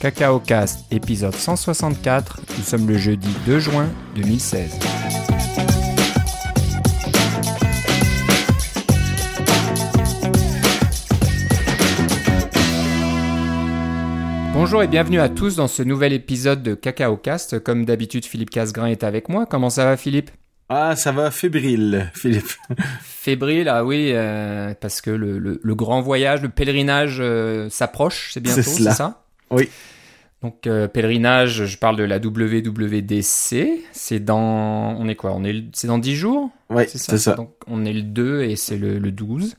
Cacao Cast, épisode 164. Nous sommes le jeudi 2 juin 2016. Bonjour et bienvenue à tous dans ce nouvel épisode de Cacao Cast. Comme d'habitude, Philippe Casgrain est avec moi. Comment ça va, Philippe? Ah, ça va fébrile, Philippe. Fébrile, ah oui, euh, parce que le, le- le grand voyage, le pèlerinage euh, s'approche, c'est bientôt, C'est ça? Oui. Donc euh, pèlerinage, je parle de la WWDC. C'est dans, on est quoi? On est, c'est dans 10 jours? Oui, c'est ça. Donc on est le 2 et c'est le, le 12.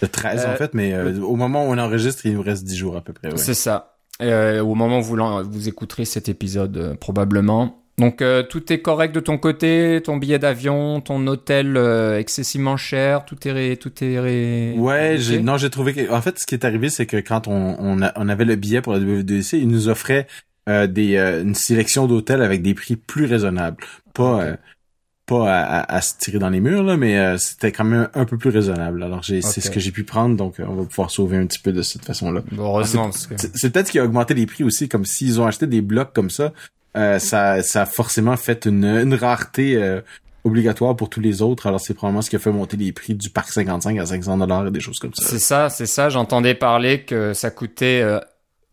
Le 13 Euh, en fait, mais euh, au moment où on enregistre, il nous reste 10 jours à peu près. ouais. C'est ça. Euh, au moment où vous, vous écouterez cet épisode, euh, probablement. Donc euh, tout est correct de ton côté, ton billet d'avion, ton hôtel euh, excessivement cher, tout est ré- tout est ré- Ouais, j'ai non, j'ai trouvé que en fait ce qui est arrivé c'est que quand on on, a- on avait le billet pour la WWDC, ils nous offraient euh, des euh, une sélection d'hôtels avec des prix plus raisonnables. Pas euh, pas à, à- à se tirer dans les murs là, mais euh, c'était quand même un peu plus raisonnable. Alors j'ai c'est ce que j'ai pu prendre donc on va pouvoir sauver un petit peu de cette façon-là. Bon, heureusement, parce que... C'est c'est peut-être ce qui a augmenté les prix aussi, comme s'ils ont acheté des blocs comme ça, euh, ça, ça a forcément fait une, une rareté euh, obligatoire pour tous les autres. Alors c'est probablement ce qui a fait monter les prix du parc 55 à 500 dollars et des choses comme ça. C'est ça, c'est ça. J'entendais parler que ça coûtait euh,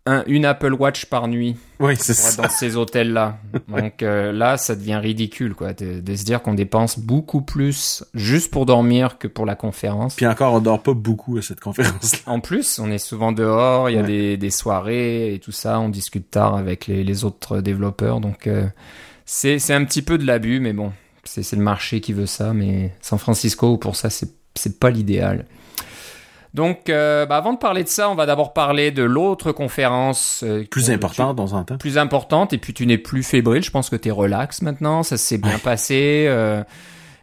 un, une Apple Watch par nuit Oui, c'est ça. dans ces hôtels-là. Donc euh, là, ça devient ridicule, quoi, de, de se dire qu'on dépense beaucoup plus juste pour dormir que pour la conférence. Puis encore, on dort pas beaucoup à cette conférence-là. En plus, on est souvent dehors, il y a Ouais. des, des soirées et tout ça, on discute tard avec les, les autres développeurs, donc euh, c'est un petit peu de l'abus, mais bon, c'est le marché qui veut ça, mais San Francisco, pour ça, c'est pas l'idéal. Donc, euh, bah, avant de parler de ça, on va d'abord parler de l'autre conférence euh, Plus qu'on- important, on s'entend. plus importante, et puis tu n'es plus fébrile, je pense que t'es relax maintenant, ça s'est bien passé. euh,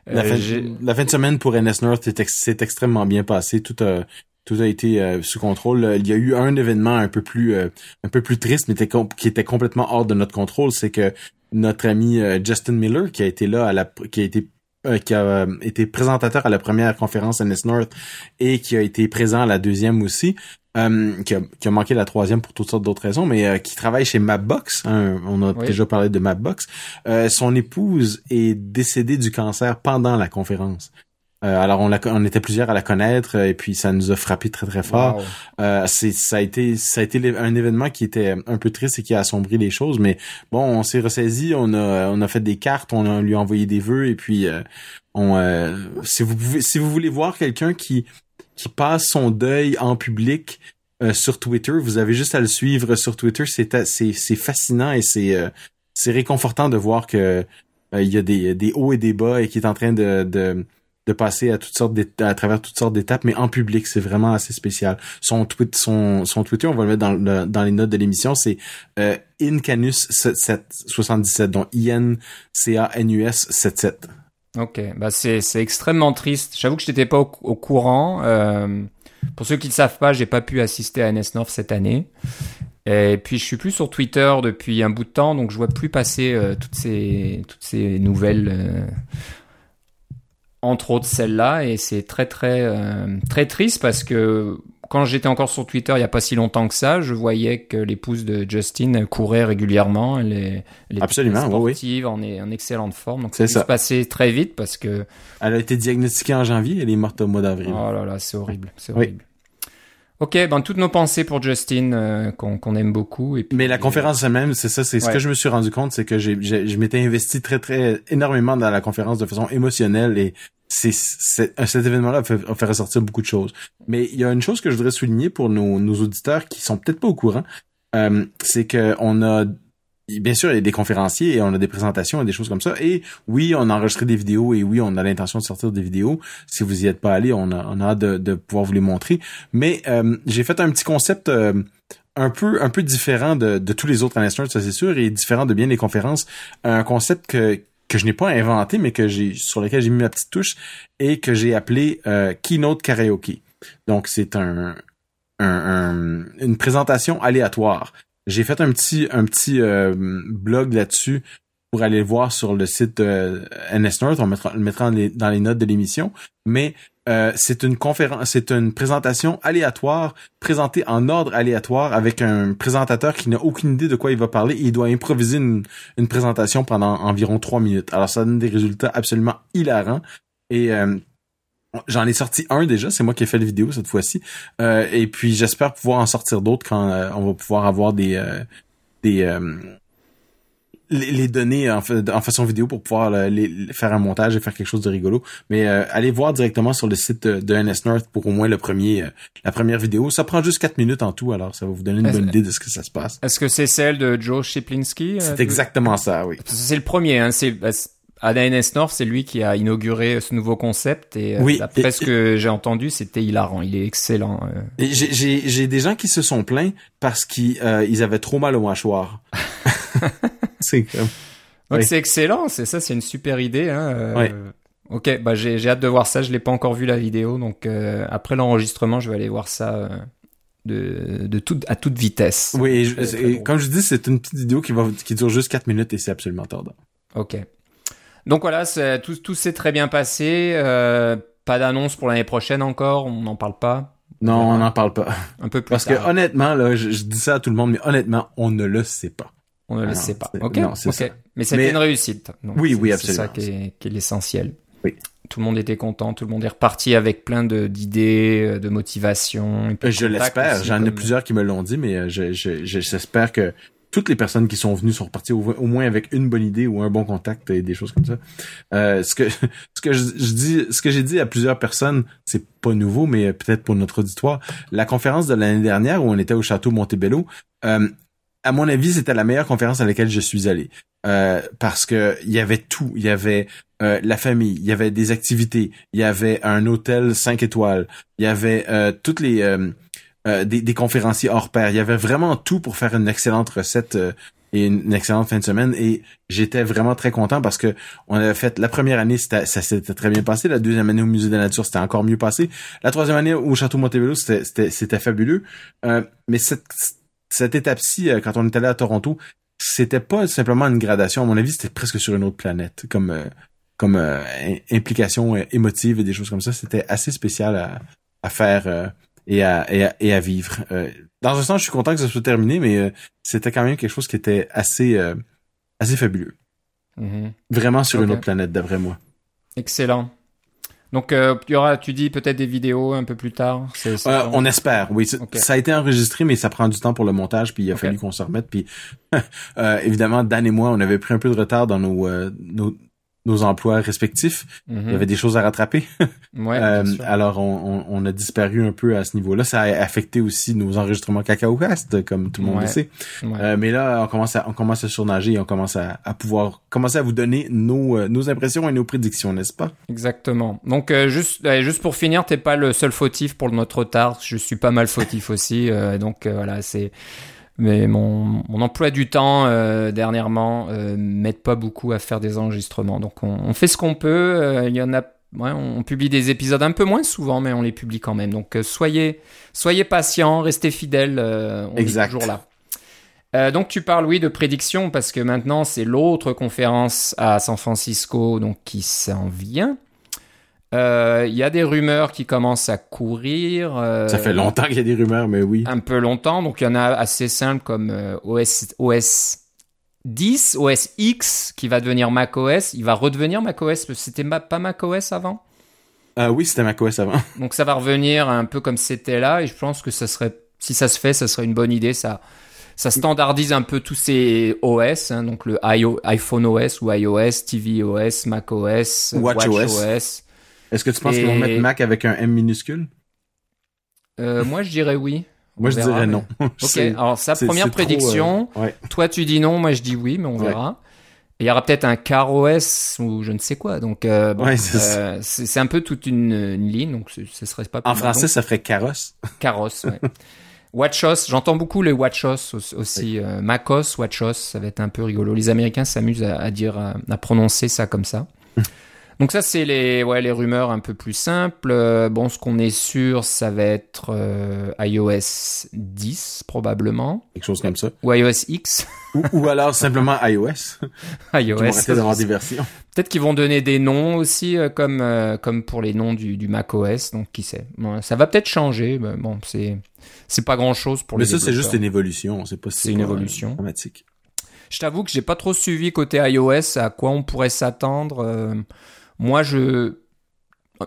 La, euh, fin, la fin de semaine pour NS North s'est ex- s'est extrêmement bien passé. Tout a, tout a été euh, sous contrôle. Euh, Il y a eu un événement un peu plus, euh, un peu plus triste, mais qui était complètement hors de notre contrôle. C'est que notre ami Justin Miller, qui a été là à la, qui a été euh, qui a euh, été présentateur à la première conférence NS North et qui a été présent à la deuxième aussi, euh, qui, a, qui a manqué la troisième pour toutes sortes d'autres raisons, mais euh, qui travaille chez Mapbox. hein, on a Oui. déjà parlé de Mapbox. Euh, son épouse est décédée du cancer pendant la conférence. Euh, alors on, la, on était plusieurs à la connaître euh, et puis ça nous a frappé très très fort. Wow. Euh, c'est ça a été ça a été un événement qui était un peu triste et qui a assombri les choses, mais bon on s'est ressaisi, on a on a fait des cartes, on a lui a envoyé des vœux et puis euh, on euh, si vous pouvez si vous voulez voir quelqu'un qui qui passe son deuil en public euh, sur Twitter, vous avez juste à le suivre sur Twitter, c'est c'est c'est fascinant et c'est euh, c'est réconfortant de voir que euh, il y a des des hauts et des bas et qui est en train de de de passer à toutes sortes travers toutes sortes d'étapes, mais en public, c'est vraiment assez spécial. Son tweet, son, son Twitter, on va le mettre dans, dans les notes de l'émission, c'est euh, Incanus77, donc I-N-C-A-N-U-S 77. Ok, bah c'est c'est extrêmement triste. J'avoue que je n'étais pas au, courant. Euh, pour ceux qui ne savent pas, j'ai pas pu assister à NS North cette année. Et puis je suis plus sur Twitter depuis un bout de temps, donc je vois plus passer euh, toutes ces toutes ces nouvelles, euh, entre autres celle-là, et c'est très très euh, très triste parce que quand j'étais encore sur Twitter il y a pas si longtemps que ça, je voyais que l'épouse de Justin courait régulièrement, elle est, elle est Absolument, oui, oui. sportive, en, en excellente forme, donc ça se passait très vite parce que Elle a été diagnostiquée en janvier, elle est morte au mois d'avril. Oh là là, c'est horrible, c'est Oui. horrible. Ok, ben toutes nos pensées pour Justin, euh, qu'on aime beaucoup. Et puis, Mais la conférence elle-même, c'est ça, c'est ce que je me suis rendu compte, c'est que j'ai- je m'étais investi très, très énormément dans la conférence de façon émotionnelle et c'est, c'est- cet événement-là fait, fait ressortir beaucoup de choses. Mais il y a une chose que je voudrais souligner pour nos, auditeurs qui sont peut-être pas au courant, euh, c'est que on a, bien sûr, il y a des conférenciers et on a des présentations et des choses comme ça. Et oui, on a enregistré des vidéos et oui, on a l'intention de sortir des vidéos. Si vous y êtes pas allé, on a, hâte de, pouvoir vous les montrer. Mais euh, j'ai fait un petit concept euh, un peu différent de, tous les autres Anasters, ça c'est sûr, et différent de bien des conférences. Un concept que que je n'ai pas inventé, mais que j'ai sur lequel j'ai mis ma petite touche et que j'ai appelé euh, Keynote Karaoke. Donc c'est un, un, un- une présentation aléatoire. J'ai fait un petit un petit euh, blog là-dessus pour aller le voir sur le site de NS North. On mettra, le mettra dans les, dans les notes de l'émission. Mais euh, c'est une conférence, c'est une présentation aléatoire, présentée en ordre aléatoire avec un présentateur qui n'a aucune idée de quoi il va parler. Et il doit improviser une, une présentation pendant environ trois minutes. Alors ça donne des résultats absolument hilarants. Et euh, J'en ai sorti un déjà, c'est moi qui ai fait la vidéo cette fois-ci. Euh, et puis j'espère pouvoir en sortir d'autres quand euh, on va pouvoir avoir des euh, des les, données en, en, façon vidéo pour pouvoir les, faire un montage et faire quelque chose de rigolo. Mais allez voir directement sur le site de, NS North pour au moins le premier la première vidéo. Ça prend juste quatre minutes en tout, alors ça va vous donner une bonne idée de ce que ça se passe. Est-ce que c'est celle de Joe Shiplinski C'est exactement ça, oui. C'est le premier, hein. C'est NS North, c'est lui qui a inauguré ce nouveau concept et euh, oui, d'après ce que j'ai entendu, c'était hilarant. Il est excellent. Euh. J'ai des gens qui se sont plaints parce qu'ils euh, avaient trop mal au mâchoire. c'est comme... Donc c'est excellent, c'est ça, c'est une super idée. Hein, Ok, bah j'ai hâte de voir ça. Je l'ai pas encore vu la vidéo, donc après l'enregistrement, je vais aller voir ça de, de tout, à toute vitesse. Oui, comme je dis, c'est une petite vidéo qui va qui dure juste 4 minutes et c'est absolument tordant. Ok. Donc voilà, tout, tout s'est très bien passé. Euh, pas d'annonce pour l'année prochaine encore, on n'en parle pas. Non, on n'en parle pas. Un peu plus Parce que honnêtement, là, je, dis ça à tout le monde, mais honnêtement, on ne le sait pas. On ne le sait pas. Ok. Non, ok. Mais c'était une réussite. oui, oui, absolument. C'est ça qui est, qui est l'essentiel. Oui. Tout le monde était content, tout le monde est reparti avec plein de d'idées, de motivation. je l'espère. J'en ai plusieurs qui me l'ont dit, mais j'espère je, je, que toutes les personnes qui sont venues sont reparties au, moins avec une bonne idée ou un bon contact et des choses comme ça. Euh, ce que ce que je, dis, ce que j'ai dit à plusieurs personnes, c'est pas nouveau, mais peut-être pour notre auditoire. La conférence de l'année dernière où on était au château Montebello, euh, à mon avis, c'était la meilleure conférence à laquelle je suis allé euh, parce que il y avait tout, il y avait euh, la famille, il y avait des activités, il y avait un hôtel 5 étoiles, il y avait euh, toutes les euh, des, conférenciers hors pair. Il y avait vraiment tout pour faire une excellente recette euh, et une, excellente fin de semaine. Et j'étais vraiment très content parce que on avait fait la première année, ça s'était très bien passé. La deuxième année au Musée de la Nature, c'était encore mieux passé. La troisième année au Château Montebello, c'était fabuleux. Euh, mais cette, étape-ci, quand on est allé à Toronto, c'était pas simplement une gradation. À mon avis, c'était presque sur une autre planète, comme implication émotive et des choses comme ça. C'était assez spécial à faire et à, et à, vivre. Euh, dans un sens, je suis content que ça soit terminé, mais euh, c'était quand même quelque chose qui était assez, euh, assez fabuleux. Mm-hmm. Vraiment sur une autre planète, d'après moi. Excellent. Donc, il y aura, tu dis peut-être des vidéos un peu plus tard. on espère, oui. Ça a été enregistré, mais ça prend du temps pour le montage, puis il a fallu qu'on se remette. Puis, évidemment, Dan et moi, on avait pris un peu de retard dans nos, nos, nos emplois respectifs. Il y avait des choses à rattraper. ouais, euh, alors on, on, a disparu un peu à ce niveau-là. Ça a affecté aussi nos enregistrements CacaoCast, comme tout le monde le sait. Euh, mais là, on commence à on commence à surnager et on commence à, à pouvoir commencer à vous donner nos, euh, nos impressions et nos prédictions, n'est-ce pas? Exactement. Donc juste juste pour finir, t'es pas le seul fautif pour notre retard. Je suis pas mal fautif aussi. donc voilà, c'est mais mon, mon emploi du temps euh, dernièrement euh, m'aide pas beaucoup à faire des enregistrements. Donc on, on fait ce qu'on peut. Euh, il y en a, ouais, on publie des épisodes un peu moins souvent, mais on les publie quand même. Donc euh, soyez soyez patients, restez fidèles. on est toujours là. donc tu parles oui de prédiction parce que maintenant c'est l'autre conférence à San Francisco donc qui s'en vient. Il euh, y a des rumeurs qui commencent à courir. Euh, ça fait longtemps qu'il y a des rumeurs, mais oui. Un peu longtemps, donc il y en a assez simples comme euh, OS, OS 10, OS X qui va devenir macOS. Il va redevenir macOS, c'était pas macOS avant? Euh, Oui, c'était macOS avant. Donc ça va revenir un peu comme c'était là, et je pense que ça serait, si ça se fait, ça serait une bonne idée. Ça, ça standardise un peu tous ces OS, hein, donc le iPhone OS ou iOS, TV OS, macOS, Watch, OS est-ce que tu penses qu'ils vont mettre Mac avec un M minuscule? Euh, moi, je dirais oui. moi, je dirais non. ok, alors sa première prédiction, euh, toi tu dis non, moi je dis oui, mais on verra. il y aura peut-être un CarOS ou je ne sais quoi. Donc, euh, c'est un peu toute une, ligne, donc ce serait pas. En français, ça ferait carrosse. Carrosse, ouais. WatchOS, j'entends beaucoup les WatchOS aussi. MacOS, WatchOS, ça va être un peu rigolo. Les Américains s'amusent à, dire, à, prononcer ça comme ça. Donc ça, c'est les, ouais, les rumeurs un peu plus simples. Euh, bon, ce qu'on est sûr, ça va être euh, iOS 10, probablement. Quelque chose comme ça. Ou iOS X. ou, ou, alors simplement iOS. iOS. d'avoir des versions. Peut-être qu'ils vont donner des noms aussi, euh, comme, comme pour les noms du, du macOS. Donc, qui sait. Bon, ça va peut-être changer. Mais bon, c'est, c'est pas grand-chose pour mais les Mais ça, c'est juste une évolution. C'est pas C'est une évolution. Dramatique. Je t'avoue que j'ai pas trop suivi côté iOS à quoi on pourrait s'attendre. Moi, je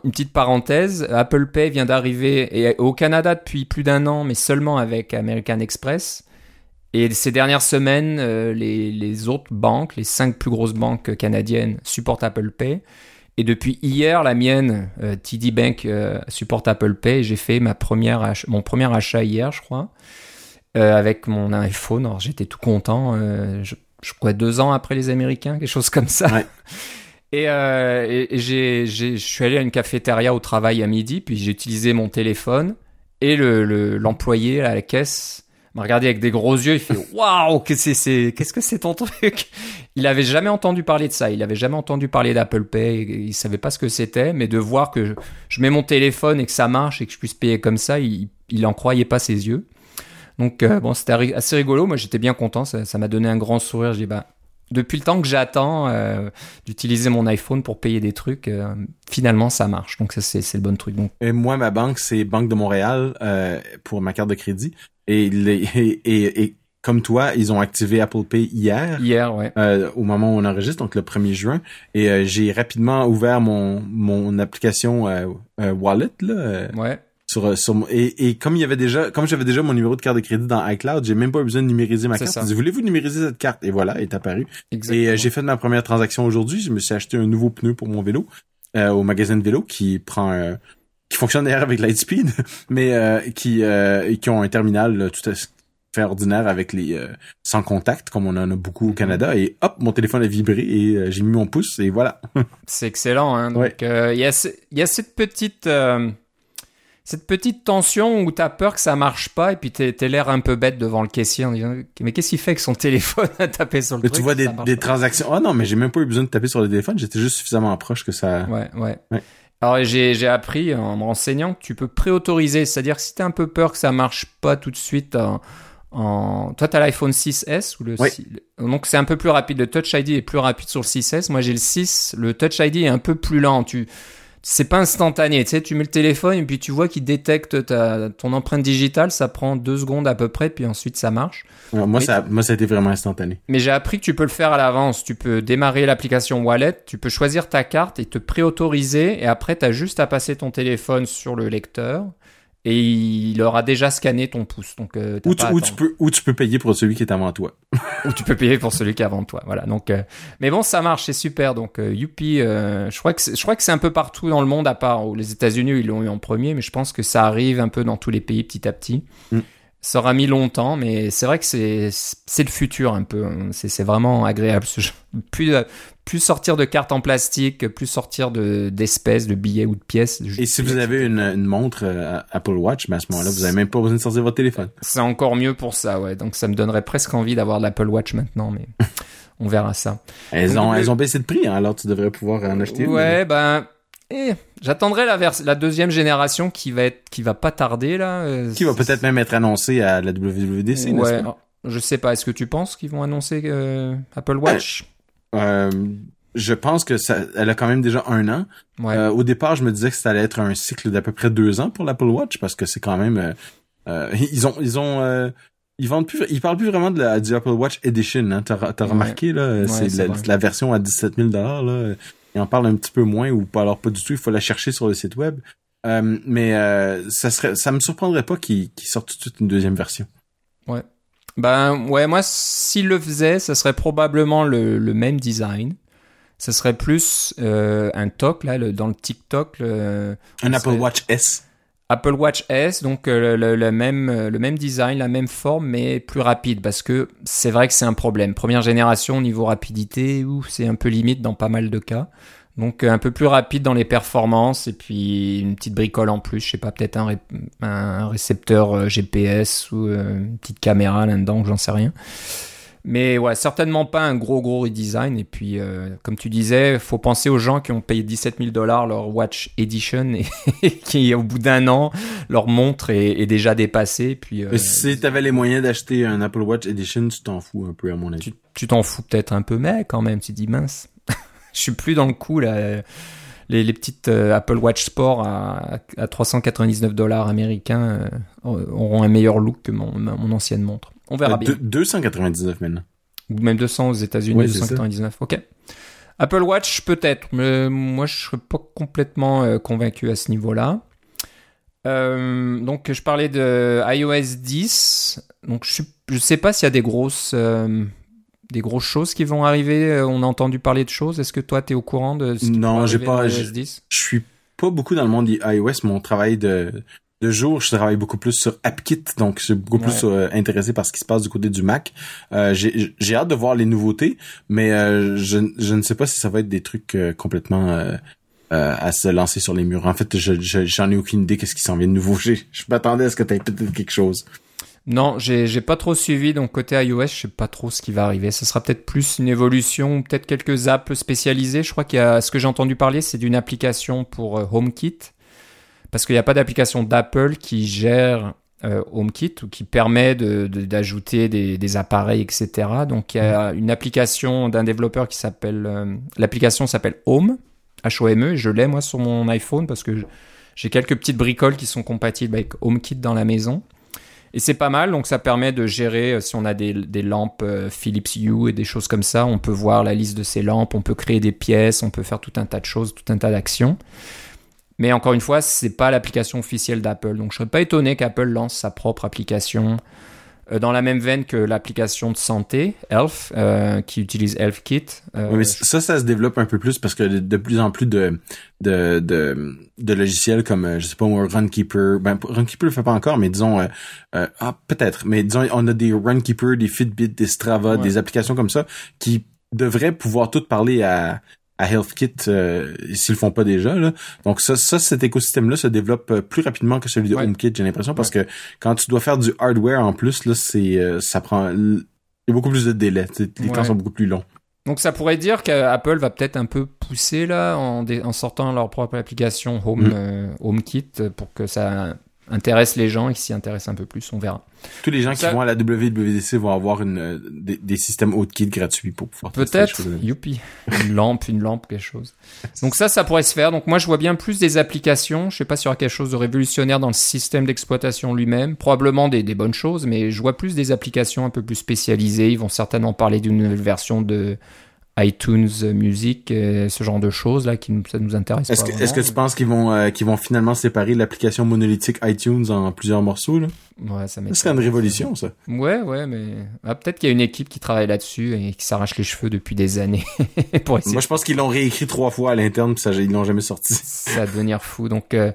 une petite parenthèse, Apple Pay vient d'arriver au Canada depuis plus d'un an, mais seulement avec American Express. Et ces dernières semaines, euh, les, les, autres banques, les cinq plus grosses banques canadiennes, supportent Apple Pay. Et depuis hier, la mienne, euh, TD Bank, euh, supporte Apple Pay. J'ai fait ma première mon premier achat hier, je crois, euh, avec mon iPhone. Alors j'étais tout content. Euh, je, je, crois deux ans après les Américains, quelque chose comme ça. Ouais. Et, euh, et, et j'ai, j'ai, je suis allé à une cafétéria au travail à midi, puis j'ai utilisé mon téléphone et le, le, l'employé à la caisse m'a regardé avec des gros yeux. Il fait waouh, qu'est-ce que c'est, qu'est-ce que c'est ton truc? Il avait jamais entendu parler de ça. Il avait jamais entendu parler d'Apple Pay. Il savait pas ce que c'était, mais de voir que je, je, mets mon téléphone et que ça marche et que je puisse payer comme ça, il, il en croyait pas ses yeux. Donc euh, bon, c'était assez rigolo. Moi, j'étais bien content. Ça, ça m'a donné un grand sourire. Je dis bah depuis le temps que j'attends euh, d'utiliser mon iPhone pour payer des trucs, euh, finalement ça marche. Donc ça c'est le bon truc. Donc. Et moi ma banque c'est Banque de Montréal euh, pour ma carte de crédit et, les, et, et, et, comme toi ils ont activé Apple Pay hier. Hier ouais. Euh, au moment où on enregistre donc le 1er juin et euh, j'ai rapidement ouvert mon mon application Wallet là. ouais sur, sur et, et comme il y avait déjà comme j'avais déjà mon numéro de carte de crédit dans iCloud, j'ai même pas besoin de numériser ma carte. Dit, voulez-vous numériser cette carte? Et voilà, elle est apparue. Exactement. Et euh, j'ai fait ma première transaction aujourd'hui, je me suis acheté un nouveau pneu pour mon vélo euh, au magasin de vélo qui prend euh, qui fonctionne d'ailleurs avec Lightspeed, mais euh, qui qui ont un terminal tout à fait ordinaire avec les sans contact comme on en a beaucoup au Canada et hop mon téléphone a vibré et j'ai mis mon pouce et voilà. C'est excellent hein. Donc il ouais. y a il y a cette petite cette petite tension où t'as peur que ça marche pas et puis t'es l'air un peu bête devant le caissier en disant mais qu'est-ce qu'il fait avec son téléphone à taper sur le mais truc tu vois des, des transactions. Oh non mais j'ai même pas eu besoin de taper sur le téléphone. J'étais juste suffisamment proche que ça ouais ouais, ouais. alors j'ai appris en me renseignant que tu peux préautoriser. C'est-à-dire que si t'as un peu peur que ça marche pas tout de suite en, en... toi t'as l'iPhone 6s ou le oui. 6... donc c'est un peu plus rapide. Le Touch ID est plus rapide sur le 6s moi j'ai le 6 le Touch ID est un peu plus lent. Tu c'est pas instantané. Tu sais, tu mets le téléphone et puis tu vois qu'il détecte ta, ton empreinte digitale. Ça prend deux secondes à peu près, puis ensuite ça marche. Alors moi, mais, ça, moi, ça a été vraiment instantané. Mais j'ai appris que tu peux le faire à l'avance. Tu peux démarrer l'application Wallet, tu peux choisir ta carte et te préautoriser. Et après, tu as juste à passer ton téléphone sur le lecteur et il aura déjà scanné ton pouce. Donc, euh, ou, tu, ou tu, peux, ou tu peux payer pour celui qui est avant toi. ou tu peux payer pour celui qui est avant toi. Voilà. Donc, euh, mais bon, ça marche, c'est super. Donc, euh, Youpi, je crois que je crois que c'est un peu partout dans le monde, à part où les États-Unis ils l'ont eu en premier, mais je pense que ça arrive un peu dans tous les pays petit à petit. Mm. Ça aura mis longtemps, mais c'est vrai que c'est le futur un peu. C'est vraiment agréable. Ce. Plus plus sortir de cartes en plastique, plus sortir de d'espèces, de billets ou de pièces. Et si vous avez une, une montre euh, Apple Watch, ben à ce moment-là, vous avez même pas besoin de sortir votre téléphone. C'est encore mieux pour ça, ouais. Donc ça me donnerait presque envie d'avoir l'Apple Watch maintenant, mais on verra ça. Elles ont, elles ont baissé de prix, hein, alors tu devrais pouvoir en acheter. Ouais, ben. Eh, j'attendrai la, la deuxième génération qui va être, qui va pas tarder là. Qui va peut-être même être annoncée à la WWDC. Ouais. Je sais pas. Est-ce que tu penses qu'ils vont annoncer euh, Apple Watch? Euh, je pense que ça, elle a quand même déjà un an. Ouais. Euh, au départ, je me disais que ça allait être un cycle d'à peu près deux ans pour l'Apple Watch parce que c'est quand même, euh, euh, ils ont, ils ont, ils vendent plus, ils parlent plus vraiment de la du Apple Watch Edition. Hein, T'as, as remarqué là, ouais, c'est la, la, version à 17 000 dollars là. Ils en parlent un petit peu moins ou pas alors pas du tout. Il faut la chercher sur le site web. mais ça serait, ça me surprendrait pas qu'ils qu sortent tout de suite une deuxième version. Ouais. Ben ouais, moi s'il le faisait, ça serait probablement le, le même design. Ça serait plus euh, un TOC là, le, dans le TikTok. Le, un Apple Watch S. Apple Watch S, donc euh, le, le, même le même design, la même forme, mais plus rapide parce que c'est vrai que c'est un problème. Première génération niveau rapidité, ou c'est un peu limite dans pas mal de cas. Donc un peu plus rapide dans les performances et puis une petite bricole en plus, je sais pas, peut-être un, ré un, récepteur euh, GPS ou euh, une petite caméra là-dedans, j'en sais rien. Mais ouais, certainement pas un gros gros redesign. Et puis, euh, comme tu disais, faut penser aux gens qui ont payé 17 000 dollars leur Watch Edition et qui, au bout d'un an, leur montre est, déjà dépassée. Puis, euh, si tu avais les moyens d'acheter un Apple Watch Edition, tu t'en fous un peu à mon avis. Tu t'en fous peut-être un peu, mais quand même, tu dis mince. Je suis plus dans le coup là. Les, les petites euh, Apple Watch Sport à, à 399 dollars américains auront un meilleur look que mon, mon ancienne montre. On verra bien. 299 maintenant. Ou même 200 aux États-Unis, 299. Ok. Apple Watch peut-être, mais moi je serais pas complètement euh, convaincu à ce niveau-là. Euh, donc je parlais de iOS 10. Donc je, ne sais pas s'il y a des grosses euh, des grosses choses qui vont arriver. On a entendu parler de choses. Est-ce que toi tu es au courant de ce qui Non, j'ai pas. iOS 10 je suis pas beaucoup dans le monde iOS. Mon travail de de jour, je travaille beaucoup plus sur AppKit, donc je suis beaucoup plus euh, intéressé par ce qui se passe du côté du Mac. Euh, j'ai hâte de voir les nouveautés, mais euh, je, je, ne sais pas si ça va être des trucs complètement à se lancer sur les murs. En fait, j'en je, ai aucune idée qu'est-ce qui s'en vient de nouveau. Je m'attendais à ce que tu aies peut-être quelque chose. Non, j'ai pas trop suivi, donc côté iOS, je sais pas trop ce qui va arriver. Ce sera peut-être plus une évolution, peut-être quelques apps spécialisées. Je crois qu'il y a, ce que j'ai entendu parler, c'est d'une application pour HomeKit parce qu'il n'y a pas d'application d'Apple qui gère euh, HomeKit ou qui permet d'ajouter de, des, appareils, etc. Donc il y a une application d'un développeur qui s'appelle, euh, l'application s'appelle Home, H-O-M-E, je l'ai moi sur mon iPhone parce que j'ai quelques petites bricoles qui sont compatibles avec HomeKit dans la maison. Et c'est pas mal, donc ça permet de gérer, euh, si on a des, lampes Philips Hue et des choses comme ça, on peut voir la liste de ces lampes, on peut créer des pièces, on peut faire tout un tas de choses, tout un tas d'actions. Mais encore une fois, c'est pas l'application officielle d'Apple. Donc je serais pas étonné qu'Apple lance sa propre application euh, dans la même veine que l'application de santé, Elf, euh, qui utilise ElfKit. Euh, mais ça, ça se développe un peu plus parce que de, plus en plus de, de, de, logiciels comme, je sais pas, Runkeeper, ben Runkeeper le fait pas encore, mais disons, ah peut-être, mais disons, on a des Runkeeper, des Fitbit, des Strava, des applications comme ça qui devraient pouvoir toutes parler à, à HealthKit euh, s'ils le font pas déjà. Là. Donc ça, ça cet écosystème-là se développe euh, plus rapidement que celui de HomeKit, j'ai l'impression, parce que quand tu dois faire du hardware en plus, là, c'est euh, ça prend il y a beaucoup plus de délais. Les temps sont beaucoup plus longs. Donc ça pourrait dire qu'Apple va peut-être un peu pousser là en, en sortant leur propre application Home mm. HomeKit pour que ça intéresse les gens et qui s'y intéressent un peu plus, on verra. Tous les gens qui vont à la WWDC vont avoir une, euh, des, des systèmes kit gratuits pour pouvoir Peut-être, youpi. Une lampe, une lampe, quelque chose. Donc ça, ça pourrait se faire. Donc moi, je vois bien plus des applications. Je sais pas s'il y aura quelque chose de révolutionnaire dans le système d'exploitation lui-même. Probablement des, des bonnes choses, mais je vois plus des applications un peu plus spécialisées. Ils vont certainement parler d'une nouvelle version de iTunes Music, ce genre de choses là qui nous, ça nous intéresse. Est-ce que, tu penses qu'ils vont euh, qu'ils vont finalement séparer l'application monolithique iTunes en plusieurs morceaux là? Ouais, ça, ça serait une révolution ça. Ouais, ouais, mais ah, peut-être qu'il y a une équipe qui travaille là-dessus et qui s'arrache les cheveux depuis des années pour essayer. Moi, je pense qu'ils l'ont réécrit trois fois à l'interne, puis ça ils l'ont jamais sorti. ça va devenir fou. Donc euh,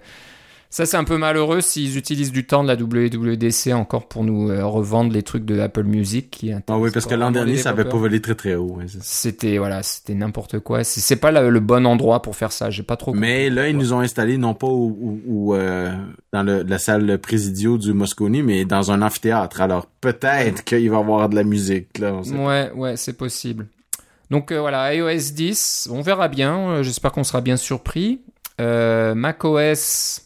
ça, c'est un peu malheureux s'ils utilisent du temps de la WWDC encore pour nous euh, revendre les trucs de Apple Music. Qui ah oui, parce que l'an dernier, ça avait pas volé très très haut. c'était voilà, c'était n'importe quoi. C'est pas le bon endroit pour faire ça. J'ai pas trop. Mais là, ils nous ont installé non pas où, euh, dans la salle présidio du Moscone, mais dans un amphithéâtre. Alors peut-être qu'il va y avoir de la musique là. ouais, ouais, c'est possible. Donc euh, voilà, iOS 10, on verra bien. J'espère qu'on sera bien surpris. macOS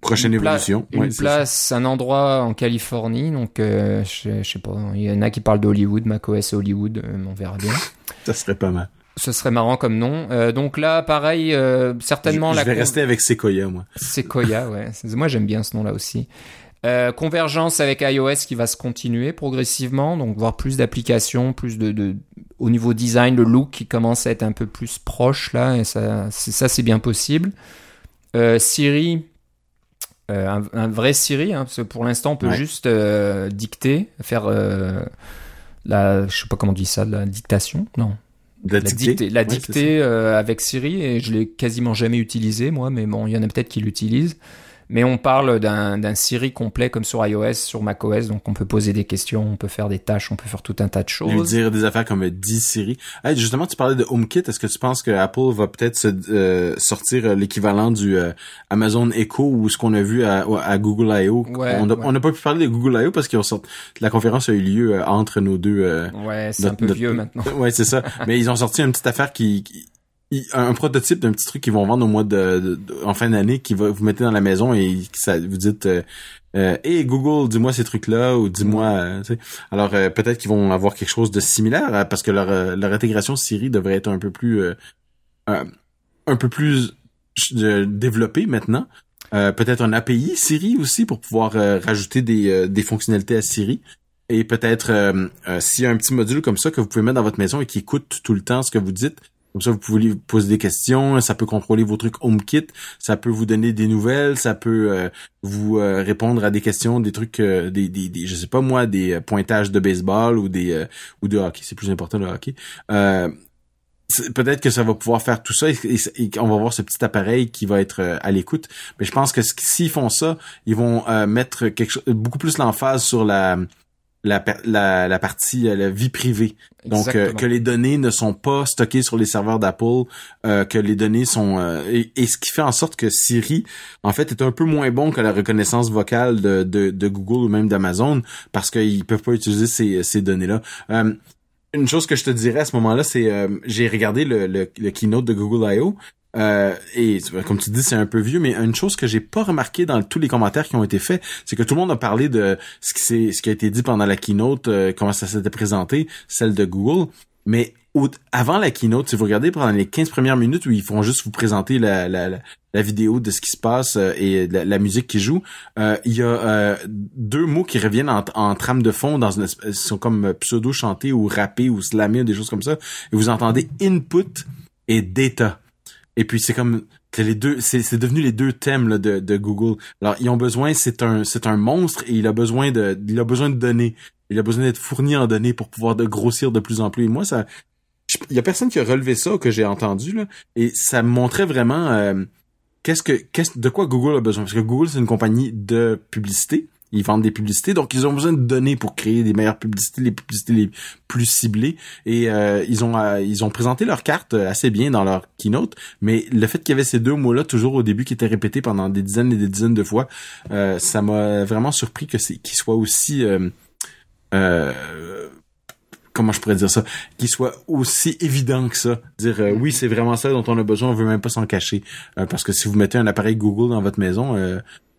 Prochaine évolution. une place, un endroit en Californie. Donc, euh, je, sais pas. Il y en a qui parlent d'Hollywood, macOS Hollywood. Euh, on verra bien. Ça serait pas mal. Ce serait marrant comme nom. Euh, donc là, pareil, certainement. Je, je vais rester avec Sequoia, moi. Sequoia, ouais. Moi, j'aime bien ce nom-là aussi. convergence avec iOS qui va se continuer progressivement, donc voir plus d'applications, plus de, de, au niveau design, le look qui commence à être un peu plus proche là, et ça, ça c'est bien possible. Siri, euh, un, vrai Siri, hein, parce que pour l'instant on peut juste euh, dicter, faire euh, la, je sais pas comment on dit ça, la dictation, non. La, dictée, la dictée avec Siri et je l'ai quasiment jamais utilisé moi, mais bon, il y en a peut-être qui l'utilisent. Mais on parle d'un Siri complet comme sur iOS, sur macOS, donc on peut poser des questions, on peut faire des tâches, on peut faire tout un tas de choses. Lui dire des affaires comme 10 Siri. Hey, justement, tu parlais de HomeKit. Est-ce que tu penses que Apple va peut-être euh, sortir l'équivalent du euh, Amazon Echo ou ce qu'on a vu à, à Google I.O. on n'a pas pu parler de Google I.O. parce qu'ils ont sorti, la conférence a eu lieu euh, entre nos deux. ouais, c'est un peu vieux maintenant. ouais, c'est ça. mais ils ont sorti une petite affaire qui un prototype d'un petit truc qu'ils vont vendre au mois de, en fin d'année qui va vous mettez dans la maison et ça vous dites euh, euh hey Google dis-moi ces trucs là ou dis-moi euh, alors euh, peut-être qu'ils vont avoir quelque chose de similaire parce que leur leur intégration Siri devrait être un peu plus un peu plus développée maintenant. Peut-être un API Siri aussi pour pouvoir rajouter des des fonctionnalités à Siri. Et peut-être s'il y a un petit module comme ça que vous pouvez mettre dans votre maison et qui écoute tout le temps ce que vous dites comme ça, vous pouvez lui poser des questions, ça peut contrôler vos trucs HomeKit, ça peut vous donner des nouvelles, ça peut euh, vous euh, répondre à des questions, des trucs, euh, des, des, des, je sais pas moi, des pointages de baseball ou des ou de hockey. C'est plus important le hockey. Peut-être que ça va pouvoir faire tout ça et, et, on va voir ce petit appareil qui va être à l'écoute. Mais je pense que s'ils font ça, ils vont mettre quelque chose, beaucoup plus l'emphase sur la la, la, la partie euh, la vie privée. Donc euh, que les données ne sont pas stockées sur les serveurs d'Apple, euh, que les données sont et, ce qui fait en sorte que Siri en fait est un peu moins bon que la reconnaissance vocale de, de, de Google ou même d'Amazon parce qu'ils peuvent pas utiliser ces, ces données là. une chose que je te dirais à ce moment-là, c'est j'ai regardé le, le, le, keynote de Google I.O. Euh, et comme tu dis, c'est un peu vieux, mais une chose que j'ai pas remarqué dans tous les commentaires qui ont été faits, c'est que tout le monde a parlé de ce qui, ce qui a été dit pendant la keynote, euh, comment ça s'était présenté, celle de Google. Mais avant la keynote, si vous regardez pendant les 15 premières minutes où ils font juste vous présenter la, la, la, vidéo de ce qui se passe euh, et la, musique qui joue, il y a deux mots qui reviennent en, trame de fond dans une ils sont comme pseudo chantés ou rappés ou slamés des choses comme ça. Et vous entendez input et data. Et puis c'est comme c'est les deux, c'est devenu les deux thèmes là, de, de Google. Alors ils ont besoin, c'est un c'est un monstre et il a besoin de il a besoin de données. Il a besoin d'être fourni en données pour pouvoir de grossir de plus en plus. Et moi ça, il y a personne qui a relevé ça que j'ai entendu là et ça montrait vraiment euh, qu'est-ce que qu'est-ce de quoi Google a besoin? Parce que Google c'est une compagnie de publicité ils vendent des publicités, donc ils ont besoin de données pour créer des meilleures publicités, les publicités les plus ciblées. Et euh, ils ont euh, ils ont présenté leur carte assez bien dans leur keynote, mais le fait qu'il y avait ces deux mots-là toujours au début qui étaient répétés pendant des dizaines et des dizaines de fois, euh, ça m'a vraiment surpris que c'est qu'ils soient aussi comment je pourrais dire ça, qu'il soit aussi évident que ça. Dire oui, c'est vraiment ça dont on a besoin, on veut même pas s'en cacher. parce que si vous mettez un appareil Google dans votre maison,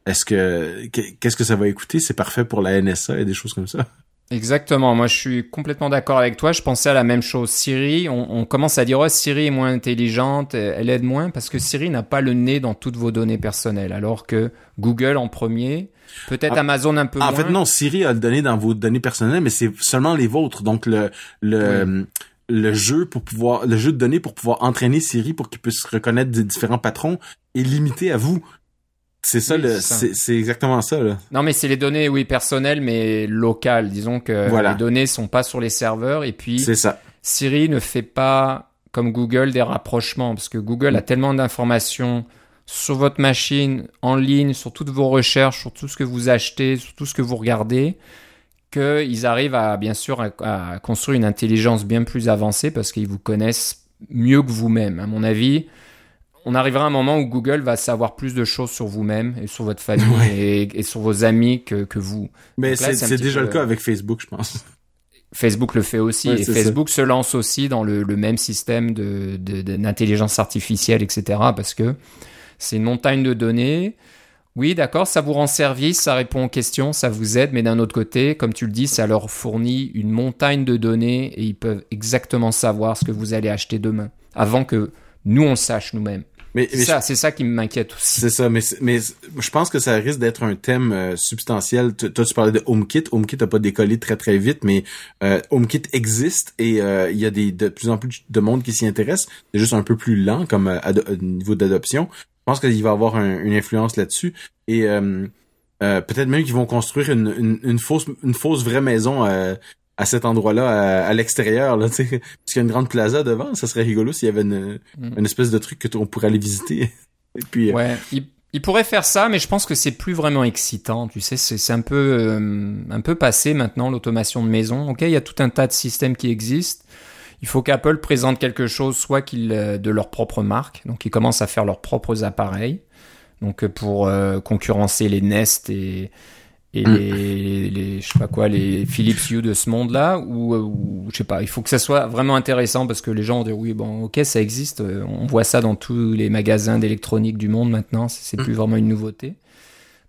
est-ce que qu'est-ce que ça va écouter? C'est parfait pour la NSA et des choses comme ça. Exactement. Moi, je suis complètement d'accord avec toi. Je pensais à la même chose. Siri, on, commence à dire oh, Siri est moins intelligente, elle aide moins parce que Siri n'a pas le nez dans toutes vos données personnelles, alors que Google en premier, peut-être ah, Amazon un peu moins. En fait, non, Siri a le donné dans vos données personnelles, mais c'est seulement les vôtres. Donc le le le jeu pour pouvoir le jeu de données pour pouvoir entraîner Siri pour qu'il puisse reconnaître des différents patrons est limité à vous. C'est ça, c'est exactement ça. Là. Non, mais c'est les données, oui, personnelles, mais locales. Disons que les données sont pas sur les serveurs. Et puis, ça. Siri ne fait pas, comme Google, des rapprochements. Parce que Google a tellement d'informations sur votre machine, en ligne, sur toutes vos recherches, sur tout ce que vous achetez, sur tout ce que vous regardez, qu'ils arrivent à, bien sûr, à construire une intelligence bien plus avancée parce qu'ils vous connaissent mieux que vous-même. À mon avis, on arrivera à un moment où Google va savoir plus de choses sur vous-même et sur votre famille et, sur vos amis que, que vous. Mais c'est déjà le cas avec Facebook, je pense. Facebook le fait aussi et Facebook se lance aussi dans le, même système de, d'intelligence artificielle, etc. Parce que c'est une montagne de données. Oui, d'accord, ça vous rend service, ça répond aux questions, ça vous aide, mais d'un autre côté, comme tu le dis, ça leur fournit une montagne de données et ils peuvent exactement savoir ce que vous allez acheter demain, avant que nous on le sache nous-mêmes. Mais, c'est ça, c'est ça qui m'inquiète aussi. C'est ça, mais mais je pense que ça risque d'être un thème euh, substantiel. Toi, tu parlais de HomeKit. HomeKit n'a pas décollé très très vite, mais euh, HomeKit existe et euh, il y a des de plus en plus de monde qui s'y intéresse. C'est juste un peu plus lent comme euh, niveau d'adoption. Je pense qu'il va avoir une influence là-dessus et peut-être même qu'ils vont construire une, une, une, fausse une fausse vraie maison à cet endroit-là, à, l'extérieur, là, tu sais, parce qu'il y a une grande plaza devant, ça serait rigolo s'il y avait une, mm. une espèce de truc que on pourrait aller visiter. Et puis, euh, ouais, Il pourrait faire ça, mais je pense que c'est plus vraiment excitant. Tu sais, c'est un peu, euh, un peu passé maintenant l'automation de maison. Ok, il y a tout un tas de systèmes qui existent. Il faut qu'Apple présente quelque chose, soit qu'ils euh, de leur propre marque, donc ils commencent à faire leurs propres appareils, donc euh, pour concurrencer les Nest et et mm. les, les, je sais pas quoi les Philips Hue de ce monde là ou, ou, je sais pas il faut que ça soit vraiment intéressant parce que les gens vont dire oui bon ok ça existe on voit ça dans tous les magasins d'électronique du monde maintenant c'est plus mm. vraiment une nouveauté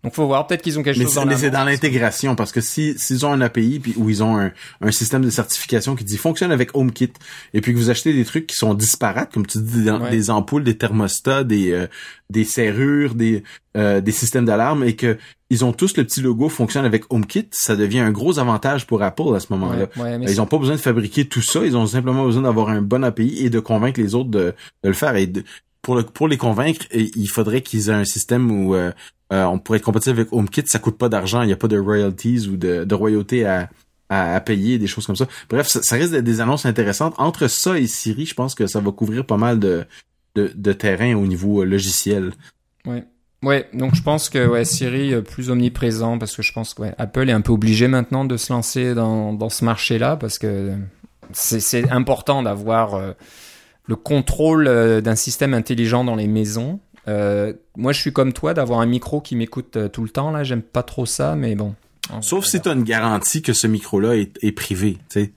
donc faut voir. Peut-être qu'ils ont quelque chose dans Mais c'est dans l'intégration parce que si s'ils ont un API puis où ils ont un, un, système de certification qui dit fonctionne avec HomeKit et puis que vous achetez des trucs qui sont disparates comme tu dis des, ampoules, des thermostats, des euh, des serrures, des euh, des systèmes d'alarme et que ils ont tous le petit logo fonctionne avec HomeKit, ça devient un gros avantage pour Apple à ce moment-là. ils ont pas besoin de fabriquer tout ça, ils ont simplement besoin d'avoir un bon API et de convaincre les autres de, de le faire. Et pour, le, pour les convaincre, il faudrait qu'ils aient un système où euh, euh, on pourrait être compatible avec HomeKit, ça coûte pas d'argent, il n'y a pas de royalties ou de, de royauté à, à, payer, des choses comme ça. Bref, ça, risque d'être des annonces intéressantes. Entre ça et Siri, je pense que ça va couvrir pas mal de, de, de terrain au niveau euh, logiciel. Ouais. Ouais, donc je pense que ouais, Siri euh, plus omniprésent parce que je pense que ouais, Apple est un peu obligé maintenant de se lancer dans, dans ce marché-là parce que c'est important d'avoir le contrôle d'un système intelligent dans les maisons euh, moi, je suis comme toi d'avoir un micro qui m'écoute euh, tout le temps. Là, j'aime pas trop ça, mais bon. Sauf si tu as une garantie que ce micro-là est, privé, tu sais.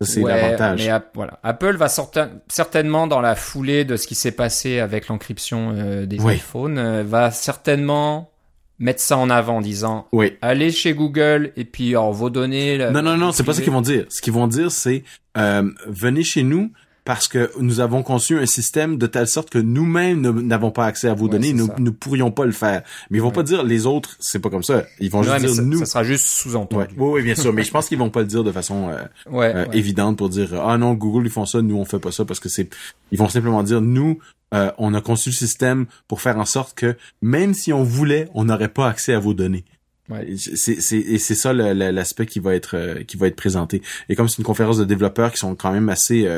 c'est l'avantage. voilà. Apple va certainement dans la foulée de ce qui s'est passé avec l'encryption euh, des iPhones, va certainement mettre ça en avant en disant oui. allez chez Google et puis alors vos données. Non non non, c'est pas ça qu'ils vont dire. Ce qu'ils vont dire c'est venez chez nous, parce que nous avons conçu un système de telle sorte que nous-mêmes n'avons pas accès à vos données, nous ne pourrions pas le faire. Mais ils vont pas dire les autres, c'est pas comme ça. Ils vont juste dire ça, nous. Ça sera juste sous-entendu. Oui, oui, bien sûr. mais je pense qu'ils vont pas le dire de façon euh, euh, évidente pour dire ah non Google ils font ça, nous on fait pas ça parce que c'est. Ils vont simplement dire nous euh, on a conçu le système pour faire en sorte que même si on voulait, on n'aurait pas accès à vos données. Ouais. C'est et c'est ça l'aspect qui va être qui va être présenté. Et comme c'est une conférence de développeurs qui sont quand même assez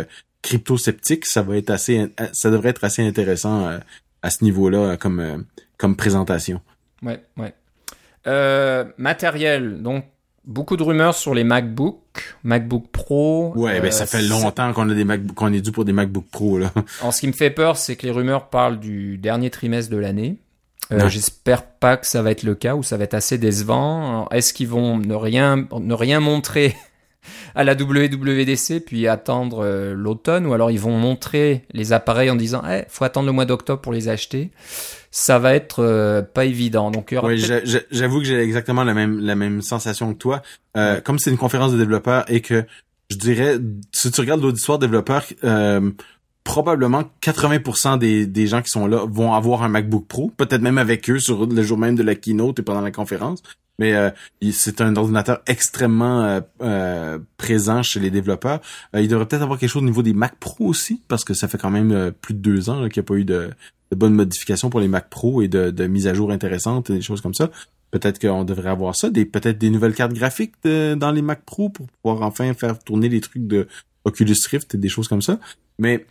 crypto-sceptique, ça va être assez, ça devrait être assez intéressant euh, à ce niveau-là comme euh, comme présentation. Ouais, ouais. Euh, matériel, donc beaucoup de rumeurs sur les MacBook, MacBook Pro. Ouais, ben ça fait longtemps qu'on a des MacBook, qu'on est dû pour des MacBook Pro là. En ce qui me fait peur, c'est que les rumeurs parlent du dernier trimestre de l'année. J'espère pas que ça va être le cas ou ça va être assez décevant. Est-ce qu'ils vont ne rien ne rien montrer à la WWDC puis attendre euh, l'automne ou alors ils vont montrer les appareils en disant eh faut attendre le mois d'octobre pour les acheter. Ça va être euh, pas évident. Donc oui, j'avoue que j'ai exactement la même la même sensation que toi. Euh, comme c'est une conférence de développeurs et que je dirais si tu regardes l'auditoire développeur probablement 80% des, des gens qui sont là vont avoir un MacBook Pro, peut-être même avec eux sur le jour même de la keynote et pendant la conférence. Mais euh, c'est un ordinateur extrêmement euh, euh, présent chez les développeurs. il devrait peut-être avoir quelque chose au niveau des Mac Pro aussi, parce que ça fait quand même plus de deux ans qu'il n'y a pas eu de, bonnes modifications pour les Mac Pro et de, de mises à jour intéressantes et des choses comme ça. Peut-être qu'on devrait avoir ça, des peut-être des nouvelles cartes graphiques dans les Mac Pro pour pouvoir enfin faire tourner les trucs de Oculus Rift et des choses comme ça. Mais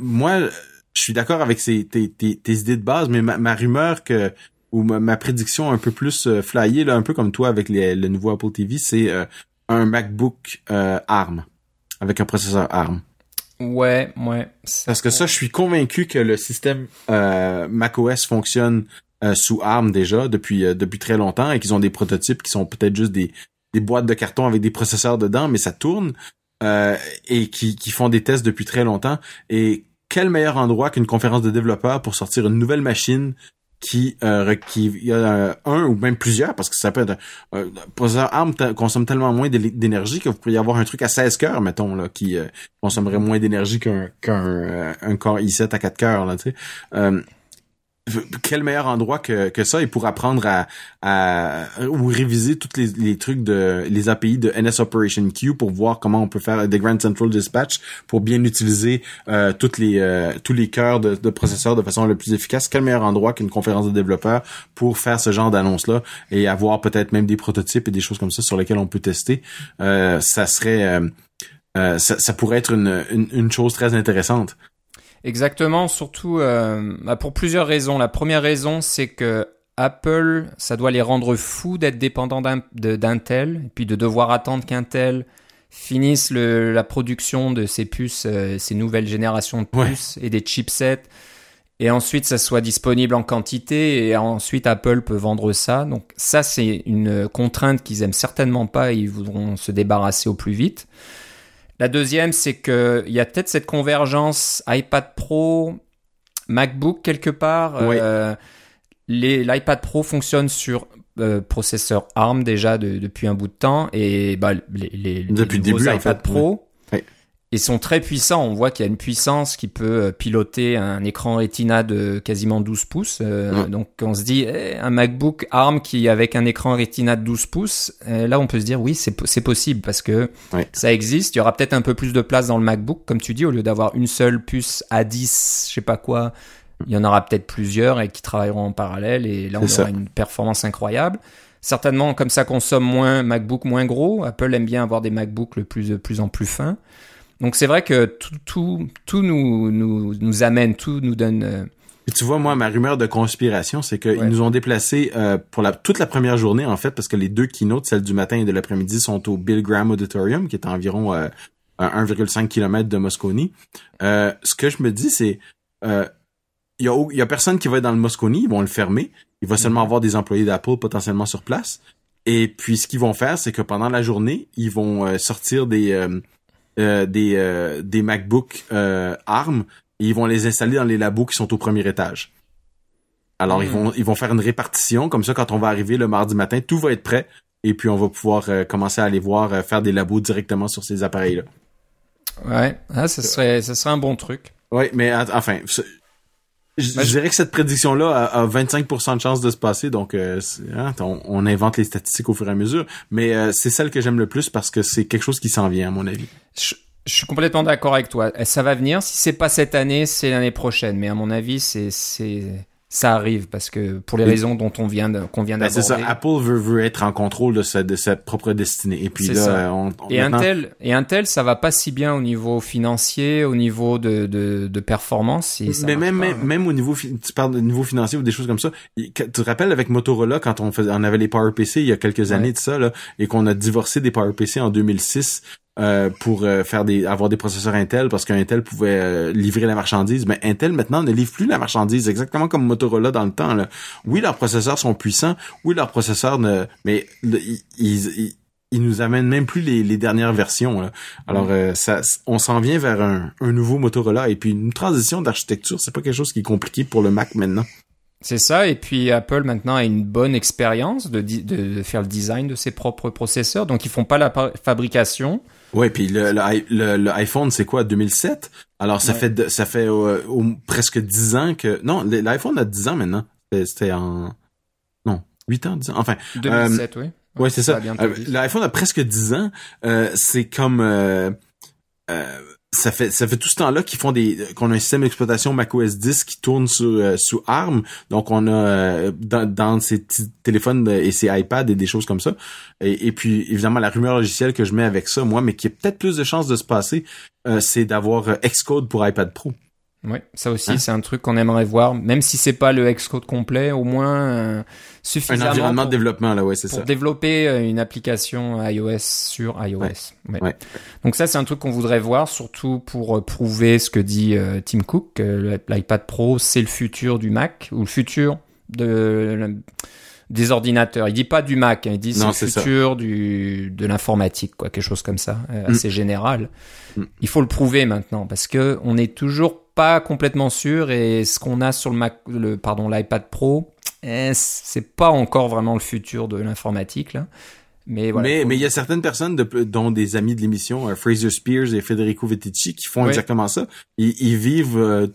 moi, je suis d'accord avec tes, tes, tes, idées de base, mais ma, ma rumeur que ou ma, prédiction un peu plus euh, flyée, là, un peu comme toi avec les, le nouveau Apple TV, c'est euh, un MacBook euh, ARM avec un processeur ARM. Ouais, ouais. Parce que ça, je suis convaincu que le système euh, macOS fonctionne sous ARM déjà depuis depuis très longtemps et qu'ils ont des prototypes qui sont peut-être juste des, des boîtes de carton avec des processeurs dedans, mais ça tourne et qui, qui font des tests depuis très longtemps. Et quel meilleur endroit qu'une conférence de développeurs pour sortir une nouvelle machine qui euh, qui il y a un ou même plusieurs parce que ça peut être euh, processeur ARM consomme tellement moins d'énergie que vous pouvez avoir un truc à 16 cœurs mettons là qui euh, consommerait moins d'énergie qu'un qu'un euh, un Core i7 à 4 cœurs là tu sais. Euh, quel meilleur endroit que, que ça et pour apprendre à, à ou réviser tous les, les, trucs de les API de NS Operation Q pour voir comment on peut faire des Grand Central Dispatch pour bien utiliser euh, toutes les euh, tous les cœurs de, de processeurs de façon la plus efficace. Quel meilleur endroit qu'une conférence de développeurs pour faire ce genre d'annonce là et avoir peut-être même des prototypes et des choses comme ça sur lesquels on peut tester? Euh, ça serait euh, ça, ça pourrait être une, une, une chose très intéressante. Exactement, surtout euh, bah, pour plusieurs raisons. La première raison, c'est que Apple, ça doit les rendre fous d'être dépendants d'Intel, et puis de devoir attendre qu'Intel finisse le, la production de ces puces, euh, ces nouvelles générations de puces et des chipsets, et ensuite ça soit disponible en quantité, et ensuite Apple peut vendre ça. Donc ça, c'est une contrainte qu'ils aiment certainement pas, et ils voudront se débarrasser au plus vite. La deuxième, c'est qu'il y a peut-être cette convergence iPad Pro, MacBook quelque part. Euh, L'iPad Pro fonctionne sur euh, processeur ARM déjà depuis un bout de temps et bah, les, les, depuis le début, iPad Pro ils sont très puissants. On voit qu'il y a une puissance qui peut euh, piloter un écran Retina de quasiment 12 pouces. Euh, donc on se dit eh, un MacBook ARM qui avec un écran Retina de 12 pouces, eh, là on peut se dire oui c'est possible parce que ça existe. Il y aura peut-être un peu plus de place dans le MacBook comme tu dis au lieu d'avoir une seule puce A10, je sais pas quoi. Il y en aura peut-être plusieurs et qui travailleront en parallèle et là on aura une performance incroyable. Certainement comme ça consomme moins MacBook moins gros. Apple aime bien avoir des MacBooks le plus de plus en plus fins. Donc c'est vrai que tout, tout, tout nous, nous, nous amène, tout nous donne... Euh, Et tu vois, moi, ma rumeur de conspiration, c'est qu'ils nous ont déplacés euh, pour la, toute la première journée, en fait, parce que les deux keynotes, celle du matin et de l'après-midi, sont au Bill Graham Auditorium, qui est à environ euh, 1,5 km de Moscone. Euh, ce que je me dis, c'est... Euh, il y a, y a personne qui va être dans le Moscone, ils vont le fermer. Il va seulement mm-hmm. avoir des employés d'Apple potentiellement sur place. Et puis, ce qu'ils vont faire, c'est que pendant la journée, ils vont sortir des euh, des, euh, des MacBook euh, ARM et ils vont les installer dans les labos qui sont au premier étage. Alors ils hmm. vont ils vont faire une répartition comme ça quand on va arriver le mardi matin, tout va être prêt et puis on va pouvoir commencer à aller voir faire des labos directement sur ces appareils là. Ouais, ah, ça serait ça serait un bon truc. Ouais, mais enfin je, dirais que cette prédiction-là a, 25% de chance de se passer, donc euh, hein, on, invente les statistiques au fur et à mesure. Mais euh, c'est celle que j'aime le plus parce que c'est quelque chose qui s'en vient, à mon avis. Je, je suis complètement d'accord avec toi. Ça va venir. Si c'est pas cette année, c'est l'année prochaine. Mais à mon avis, c'est ça arrive parce que pour les raisons dont on vient qu'on vient ben, d'aborder. c'est ça. Apple veut, veut être en contrôle de sa, de sa propre destinée. Et puis là, on, et Intel et Intel, ça va pas si bien au niveau financier, au niveau de de, de performance. Mais même même, même au niveau tu parles de niveau financier ou des choses comme ça. Tu te rappelles avec Motorola quand on faisait on avait les PowerPC il y a quelques années de ça là et qu'on a divorcé des PowerPC en 2006 euh, pour euh, faire des avoir des processeurs Intel parce qu'Intel pouvait euh, livrer la marchandise. Mais Intel maintenant ne livre plus la marchandise. Exactement comme Motorola dans le temps là. oui leurs processeurs sont puissants. Oui leurs processeurs ne mais ils, ils, ils nous amènent même plus les, les dernières versions là. alors ça on s'en vient vers un, un nouveau Motorola. Et puis une transition d'architecture c'est pas quelque chose qui est compliqué pour le Mac maintenant. C'est ça, et puis Apple maintenant a une bonne expérience de, de, de, faire le design de ses propres processeurs, donc ils font pas la fabrication, Ouais, puis le, le, le, iPhone, c'est quoi, 2007? Alors, ça fait ça fait euh, presque 10 ans que... Non, l'iPhone a 10 ans maintenant. C'était en... Non, 8 ans, 10 ans. Enfin... 2007, euh, oui. Ouais, c'est ça. Euh, L'iPhone a presque 10 ans. Euh, c'est comme... Euh, ça fait ça fait tout ce temps-là qu'ils font des qu'on a un système d'exploitation macOS 10 qui tourne sous euh, sous ARM. Donc on a euh, dans, dans ces petits téléphones et ces iPads et des choses comme ça. Et, puis évidemment la rumeur logicielle que je mets avec ça moi mais qui a peut-être plus de chances de se passer euh, c'est d'avoir Xcode pour iPad Pro. Oui, ça aussi, hein? c'est un truc qu'on aimerait voir, même si c'est pas le Xcode complet, au moins euh, suffisamment. Un environnement de développement, là, ouais, c'est ça. Pour développer euh, une application iOS sur iOS. Ouais. Donc ça, c'est un truc qu'on voudrait voir, surtout pour euh, prouver ce que dit Tim Cook, que l'iPad Pro, c'est le futur du Mac, ou le futur de des ordinateurs. Il dit pas du Mac, hein, il dit c'est le futur du de l'informatique, quoi, quelque chose comme ça, mm. assez général. Mm. Il faut le prouver maintenant parce que on est toujours pas complètement sûr et ce qu'on a sur le Mac, le pardon, l'iPad Pro, eh, c'est pas encore vraiment le futur de l'informatique là. Mais voilà. Mais mais il y a certaines personnes de, dont des amis de l'émission, euh, Fraser Spears et Federico Vettici, qui font exactement ça. Ils, ils vivent euh,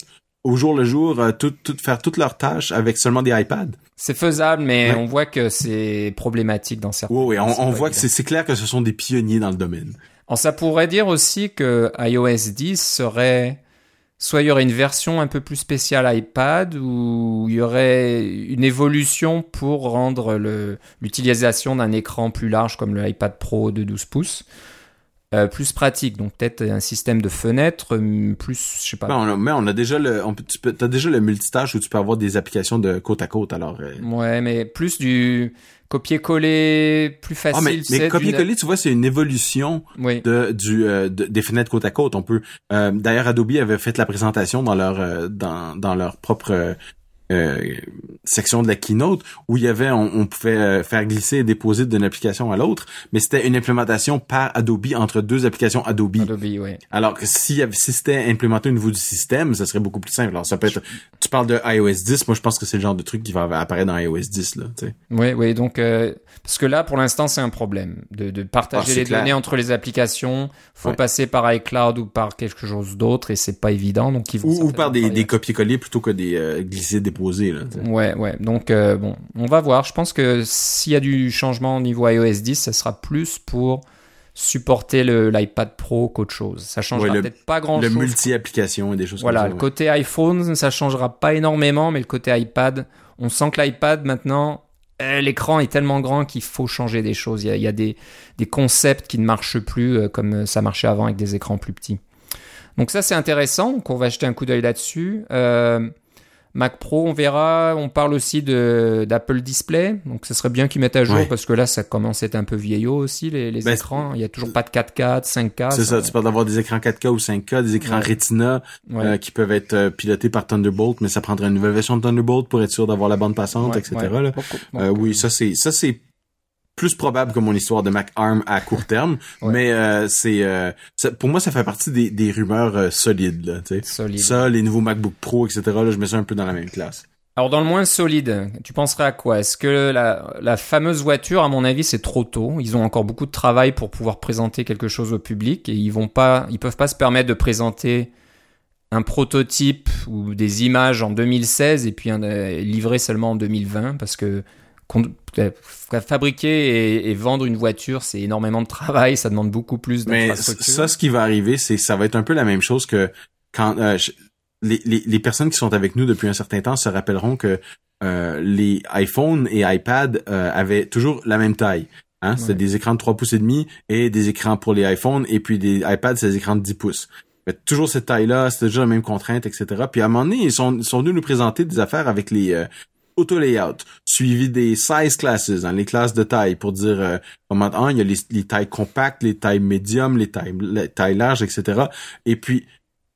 au jour le jour, euh, tout, tout, faire toutes leurs tâches avec seulement des iPads. C'est faisable, mais on voit que c'est problématique dans certains. Oui, oui, on, on voit que c'est clair que ce sont des pionniers dans le domaine. Alors ça pourrait dire aussi que iOS 10 serait soit il y aurait une version un peu plus spéciale iPad ou il y aurait une évolution pour rendre l'utilisation d'un écran plus large comme le iPad Pro de 12 pouces euh, plus pratique. Donc peut-être un système de fenêtres, hum, plus, je sais pas. Ben, on a, mais on a déjà le, on tu peux, t'as déjà le multitâche où tu peux avoir des applications de côte à côte. Alors. euh, Ouais, mais plus du copier-coller, plus Ah, facile. mais, c'est mais d'une- copier-coller, tu vois, c'est une évolution Oui. de, du, euh, de- des fenêtres côte à côte. On peut, euh, d'ailleurs, Adobe avait fait la présentation dans leur, euh, dans, dans leur propre euh, section de la keynote où il y avait, on, on pouvait euh, faire glisser et déposer d'une application à l'autre, mais c'était une implémentation par Adobe entre deux applications Adobe. Adobe, ouais. Alors que si, si c'était implémenté au niveau du système, ça serait beaucoup plus simple. Alors ça peut être, tu parles de iOS 10, moi je pense que c'est le genre de truc qui va apparaître dans iOS 10 là. Tu sais. Oui, oui, donc euh, parce que là, pour l'instant, c'est un problème de, de Ah, partager c'est les clair. données entre les applications. Faut Ouais. passer par iCloud ou par quelque chose d'autre, et c'est pas évident. Donc ils vont Ou, par des, des copier-coller plutôt que des euh, là. Ouais, ouais. Donc euh, bon, on va voir. Je pense que s'il y a du changement au niveau iOS 10, ça sera plus pour supporter le l'iPad Pro qu'autre chose. Ça changera Ouais, le- peut-être pas grand Le multi-application et des choses Voilà, comme le ça. ouais. côté iPhone, ça changera pas énormément, mais le côté iPad, on sent que l'iPad maintenant, euh, l'écran est tellement grand qu'il faut changer des choses. Il y a, il y a des, des concepts qui ne marchent plus euh, comme ça marchait avant avec des écrans plus petits. Donc ça c'est intéressant, donc on va jeter un coup d'œil là-dessus. Euh, Mac Pro, on verra. On parle aussi de d'Apple Display, donc ce serait bien qu'ils mettent à jour Ouais. parce que là ça commence à être un peu vieillot aussi les, les Ben, écrans. Il y a toujours pas de 4K, de 5K. C'est ça, tu parles d'avoir des écrans 4K ou 5K, des écrans Ouais. Retina Ouais. euh, qui peuvent être euh, pilotés par Thunderbolt, mais ça prendrait une nouvelle version de Thunderbolt pour être sûr d'avoir la bande passante, etc. Euh, oui, ça c'est ça c'est plus probable que mon histoire de Mac ARM à court terme, Ouais. mais euh, c'est euh, pour moi ça fait partie des, des rumeurs euh, solides là, tu sais. Solide. Ça, les nouveaux MacBook Pro, etc. Là, je mets ça un peu dans la même classe. Alors dans le moins solide, tu penserais à quoi? Est-ce que la, la fameuse voiture, à mon avis, c'est trop tôt Ils ont encore beaucoup de travail pour pouvoir présenter quelque chose au public et ils vont pas, ils peuvent pas se permettre de présenter un prototype ou des images en 2016 et puis un, euh, livrer seulement en 2020 parce que fabriquer et, et vendre une voiture, c'est énormément de travail, ça demande beaucoup plus Mais d'infrastructure. ça, ce qui va arriver, c'est ça va être un peu la même chose que quand euh, je- les, les, les personnes qui sont avec nous depuis un certain temps se rappelleront que euh, les iPhones et iPad euh, avaient toujours la même taille. Hein? C'était Ouais. des écrans de 3 pouces et demi et des écrans pour les iPhones et puis des iPads, c'est des écrans de 10 pouces. Mais toujours cette taille-là, c'était toujours la même contrainte, etc. Puis à un moment donné, ils sont, ils sont venus nous présenter des affaires avec les euh, auto layout, suivi des size classes, hein, les classes de taille, pour dire euh, comment un, il y a les, les tailles compactes, les tailles médium, les tailles, les tailles larges, etc. Et puis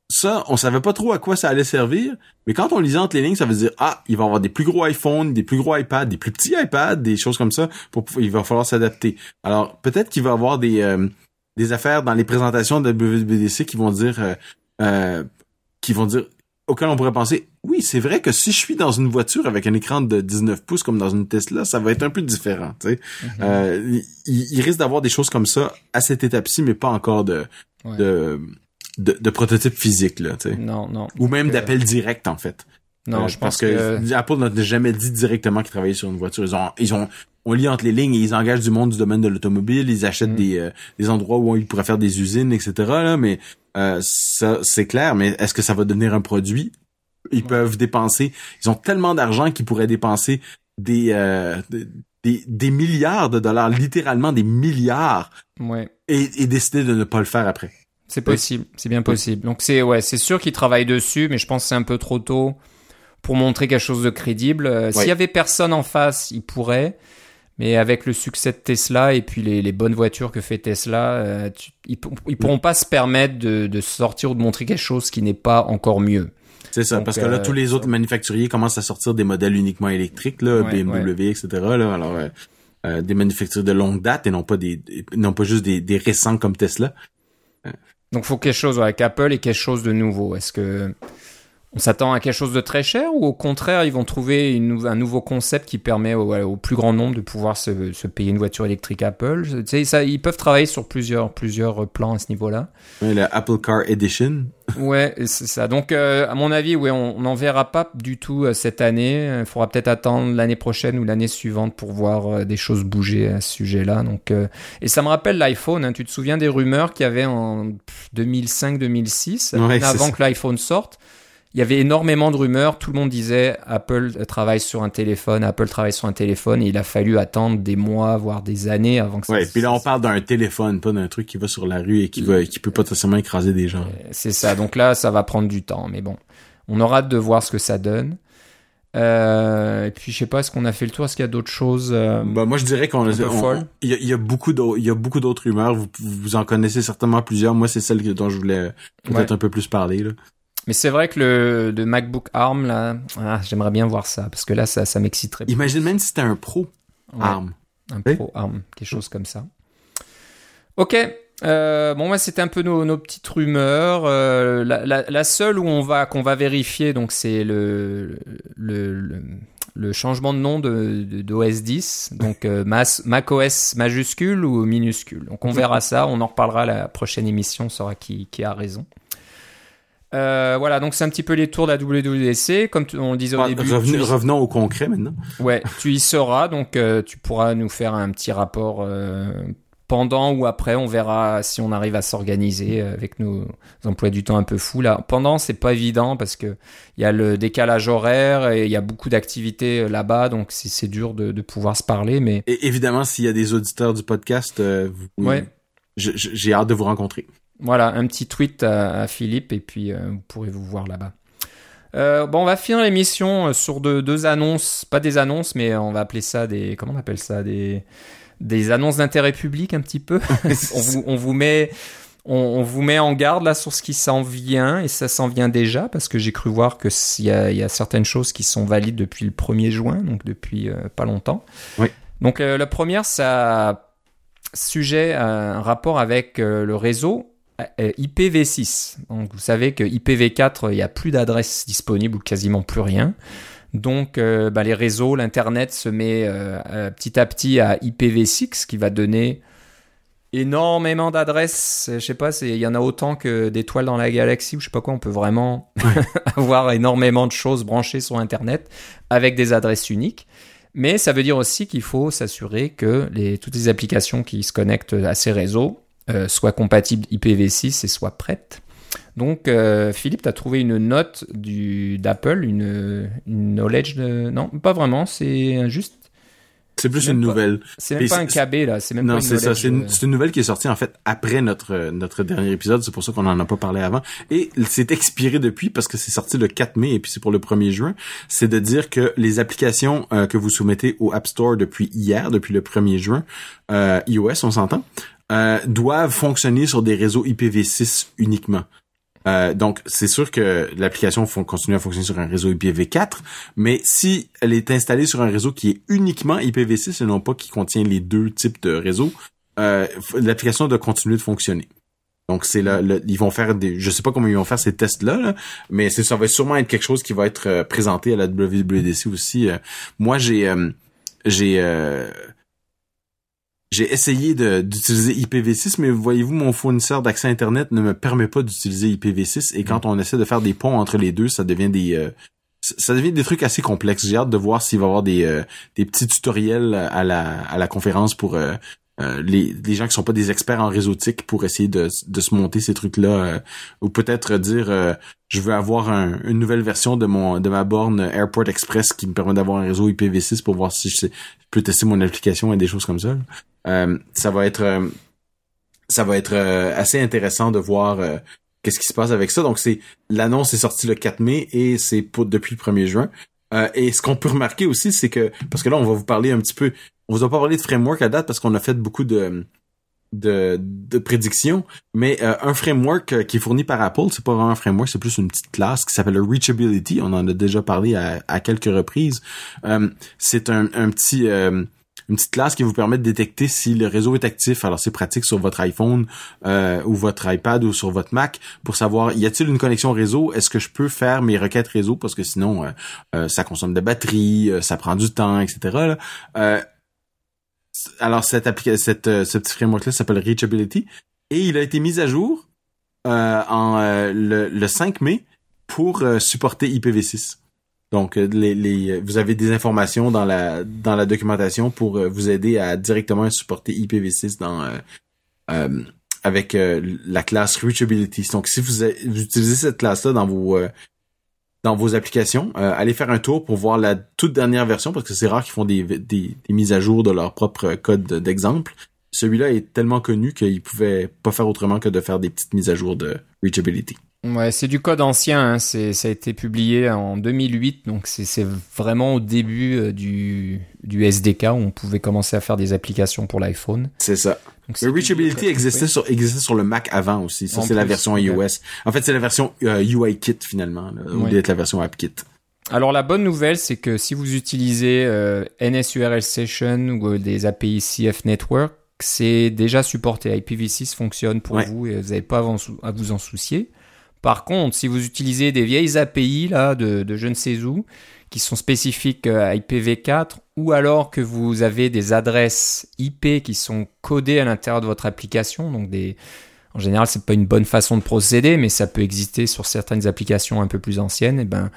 ça, on savait pas trop à quoi ça allait servir, mais quand on lisait entre les lignes, ça veut dire ah, il va y avoir des plus gros iPhones, des plus gros iPads, des plus petits iPads, des choses comme ça. Il va falloir s'adapter. Alors peut-être qu'il va y avoir des euh, des affaires dans les présentations de WWDC qui vont dire euh, euh, qui vont dire auquel on pourrait penser oui c'est vrai que si je suis dans une voiture avec un écran de 19 pouces comme dans une Tesla ça va être un peu différent tu sais Mhm. Euh, il, il risque d'avoir des choses comme ça à cette étape-ci mais pas encore de Ouais. de, de de prototype physique là tu sais Non, non. ou même Donc, euh, d'appel direct en fait Non, Euh, je parce pense que, Apple n'a jamais dit directement qu'ils travaillaient sur une voiture. Ils ont, ils ont, on lit entre les lignes et ils engagent du monde du domaine de l'automobile. Ils achètent Mm. des, euh, des endroits où ils pourraient faire des usines, etc. Là, mais euh, ça, c'est clair. Mais est-ce que ça va devenir un produit? Ils peuvent dépenser. Ils ont tellement d'argent qu'ils pourraient dépenser des, euh, des des des milliards de dollars, littéralement des milliards, ouais. et, et décider de ne pas le faire après. C'est possible, c'est bien possible. Donc c'est ouais, c'est sûr qu'ils travaillent dessus, mais je pense que c'est un peu trop tôt pour montrer quelque chose de crédible. Euh, S'il y avait personne en face, ils pourraient. Mais avec le succès de Tesla et puis les, les bonnes voitures que fait Tesla, euh, tu- ils, ils pourront pas se permettre de, de sortir ou de montrer quelque chose qui n'est pas encore mieux. C'est ça, Donc, parce que là, euh, tous les autres manufacturiers commencent à sortir des modèles uniquement électriques, là, Ouais, BMW, etc. Là, alors, euh, des manufacturiers de longue date et non pas des, des- non pas juste des, des récents comme Tesla. Donc faut quelque chose avec Apple et quelque chose de nouveau. Est-ce que on s'attend à quelque chose de très cher ou au contraire ils vont trouver une un nouveau concept qui permet au, au plus grand nombre de pouvoir se, se payer une voiture électrique Apple? Tu sais, ça, Ils peuvent travailler sur plusieurs, plusieurs plans à ce niveau-là. Ouais, le Apple Car Edition. Ouais, c'est ça. Donc, euh, à mon avis, ouais, on n'en verra pas du tout euh, cette année. Il faudra peut-être attendre l'année prochaine ou l'année suivante pour voir euh, des choses bouger à ce sujet-là. Donc, euh, et ça me rappelle l'iPhone. Hein. Tu te souviens des rumeurs qu'il y avait en pff, 2005-2006, Ouais, c'est avant que l'iPhone sorte? Il y avait énormément de rumeurs. Tout le monde disait Apple travaille sur un téléphone, Apple travaille sur un téléphone, et il a fallu attendre des mois, voire des années avant que ça. Ouais, puis là on parle d'un téléphone, pas d'un truc qui va sur la rue et qui va, qui peut potentiellement écraser des gens. C'est ça. Donc là, ça va prendre du temps, mais bon, on aura hâte de voir ce que ça donne. Euh, et puis je sais pas, est-ce qu'on a fait le tour? Est-ce qu'il y a d'autres choses euh, bah, Moi je dirais qu'on il y a, il y a beaucoup d'autres il y a beaucoup d'autres rumeurs. Vous, vous en connaissez certainement plusieurs. Moi c'est celle dont je voulais peut-être un peu plus parler là. Mais c'est vrai que le de MacBook ARM là, ah, j'aimerais bien voir ça parce que là ça ça m'exciterait. Imagine même si c'était un Pro ARM. Un Pro ARM, quelque chose comme ça. Ok, euh, bon, moi, c'était un peu nos, nos petites rumeurs. Euh, la, la, la, seule où on va qu'on va vérifier, donc c'est le, le, le, changement de nom de, d'OS 10, donc euh, macOS majuscule ou minuscule. Donc on verra ça, on en reparlera la prochaine émission, on saura qui, qui a raison. Euh, voilà, donc c'est un petit peu les tours de la WWDC, comme on le disait au ah, début. Revenons, au concret maintenant. Ouais, tu y seras, donc euh, tu pourras nous faire un petit rapport euh, pendant ou après, on verra si on arrive à s'organiser avec nos emplois du temps un peu fous. Là, pendant, c'est pas évident parce que il y a le décalage horaire et il y a beaucoup d'activités euh, là-bas, donc c'est dur de, de, pouvoir se parler. Mais et évidemment, s'il y a des auditeurs du podcast, euh, ouais. j'ai hâte de vous rencontrer. Voilà, un petit tweet à, Philippe et puis euh, vous pourrez vous voir là-bas. Euh, bon, on va finir l'émission sur deux, deux annonces, pas des annonces, mais on va appeler ça des, comment on appelle ça, des des annonces d'intérêt public un petit peu. on, vous, on, vous, met on, vous met en garde là sur ce qui s'en vient et ça s'en vient déjà parce que j'ai cru voir que il y a, y a, certaines choses qui sont valides depuis le 1er juin, donc depuis euh, pas longtemps. Oui. Donc euh, la première, ça sujet un rapport avec euh, le réseau IPv6. Donc vous savez que IPv4, il n'y a plus d'adresses disponibles ou quasiment plus rien. Donc, euh, bah, les réseaux, l'internet se met euh, euh, petit à petit à IPv6, qui va donner énormément d'adresses. Je sais pas, il y en a autant que d'étoiles dans la galaxie ou je sais pas quoi. On peut vraiment avoir énormément de choses branchées sur Internet avec des adresses uniques. Mais ça veut dire aussi qu'il faut s'assurer que les, toutes les applications qui se connectent à ces réseaux soient compatibles IPv6 et soient prêtes. Donc, euh, Philippe, tu as trouvé une note d'Apple, une, une, knowledge de... Non, pas vraiment, c'est juste... C'est plus une nouvelle. C'est même pas un KB, là. C'est même non, c'est ça. C'est une, une, nouvelle qui est sortie, en fait, après notre, notre dernier épisode. C'est pour ça qu'on en a pas parlé avant. Et c'est expiré depuis parce que c'est sorti le 4 mai et puis c'est pour le 1er juin. C'est de dire que les applications euh, que vous soumettez au App Store depuis hier, depuis le 1er juin, euh, iOS, on s'entend, euh, doivent fonctionner sur des réseaux IPv6 uniquement. Euh, donc, c'est sûr que l'application continue à fonctionner sur un réseau IPv4, mais si elle est installée sur un réseau qui est uniquement IPv6 et non pas qui contient les deux types de réseaux, euh, l'application doit continuer de fonctionner. Donc c'est là, ils vont faire des, je sais pas comment ils vont faire ces tests là, mais ça va sûrement être quelque chose qui va être présenté à la WWDC aussi. Moi j'ai j'ai j'ai essayé d'utiliser IPv6, mais voyez-vous, mon fournisseur d'accès Internet ne me permet pas d'utiliser IPv6. Et quand mm. on essaie de faire des ponts entre les deux, ça devient des euh, ça devient des trucs assez complexes. J'ai hâte de voir s'il va y avoir des, euh, des petits tutoriels à la, à la conférence pour euh, les, les gens qui sont pas des experts en réseautique pour essayer de, se monter ces trucs-là. ou peut-être dire je veux avoir une nouvelle version de ma borne Airport Express qui me permet d'avoir un réseau IPv6 pour voir si je, peux tester mon application et des choses comme ça. Euh, ça va être euh, euh, assez intéressant de voir qu'est-ce qui se passe avec ça. Donc c'est l'annonce est sortie le 4 mai et c'est depuis le 1er juin. et ce qu'on peut remarquer aussi, c'est que parce que là on va vous parler un petit peu, on vous a pas parlé de framework à date parce qu'on a fait beaucoup de de, de prédictions, mais un framework qui est fourni par Apple, c'est pas vraiment un framework, c'est plus une petite classe qui s'appelle Reachability. On en a déjà parlé à, à quelques reprises. c'est un, un, petit une petite classe qui vous permet de détecter si le réseau est actif. Alors c'est pratique sur votre iPhone euh, ou votre iPad ou sur votre Mac pour savoir y a-t-il une connexion réseau? Est-ce que je peux faire mes requêtes réseau? Parce que sinon euh, euh, ça consomme de batterie, ça prend du temps, etc. alors cette cette ce petit framework là s'appelle Reachability et il a été mis à jour en le, le 5 mai pour supporter IPv6. Donc, euh, les, vous avez des informations dans la dans la documentation pour euh, vous aider à directement supporter IPv6 dans euh, avec la classe Reachability. Donc, si vous, utilisez cette classe-là dans vos dans vos applications, euh, allez faire un tour pour voir la toute dernière version parce que c'est rare qu'ils font des, des, des, mises à jour de leur propre code d'exemple. Celui-là est tellement connu qu'ils pouvaient pas faire autrement que de faire des petites mises à jour de reachability. Ouais, c'est du code ancien. Hein. C'est, ça a été publié en 2008, donc c'est, c'est vraiment au début euh, du, du SDK où on pouvait commencer à faire des applications pour l'iPhone. C'est ça. Donc, le Reachability existait sur, existait sur le Mac avant aussi. Ça, c'est la version iOS. En fait, c'est la version euh, UIKit finalement, au lieu d'être la version AppKit. Alors la bonne nouvelle, c'est que si vous utilisez euh, NSURL Session ou euh, des API CF Network, c'est déjà supporté. IPv6 fonctionne pour vous et vous n'avez pas à vous en soucier. Par contre, si vous utilisez des vieilles API là de, je ne sais où, qui sont spécifiques euh, à IPv4, ou alors que vous avez des adresses IP qui sont codées à l'intérieur de votre application, en général, c'est pas une bonne façon de procéder, mais ça peut exister sur certaines applications un peu plus anciennes. Et ben,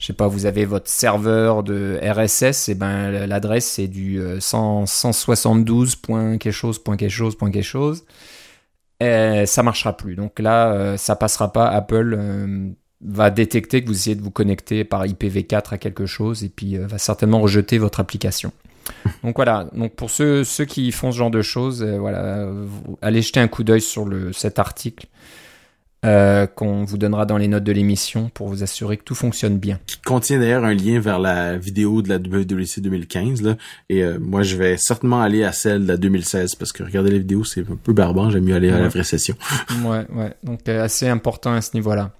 je sais pas, vous avez votre serveur de RSS, et ben l'adresse c'est du 172. Euh, quelque chose, point quelque chose, point quelque chose et ça marchera plus. Donc là, euh, ça passera pas. Apple euh, va détecter que vous essayez de vous connecter par IPv4 à quelque chose et puis euh, va certainement rejeter votre application. Donc voilà. Donc pour ceux, ceux qui font ce genre de choses, voilà, allez jeter un coup d'œil sur le, cet article euh, qu'on vous donnera dans les notes de l'émission pour vous assurer que tout fonctionne bien. Qui contient d'ailleurs un lien vers la vidéo de la WWC 2015 là, et euh, moi je vais certainement aller à celle de la 2016 parce que regarder les vidéos c'est un peu barbant, j'aime mieux aller à la vraie session. ouais, ouais, donc euh, assez important à ce niveau-là.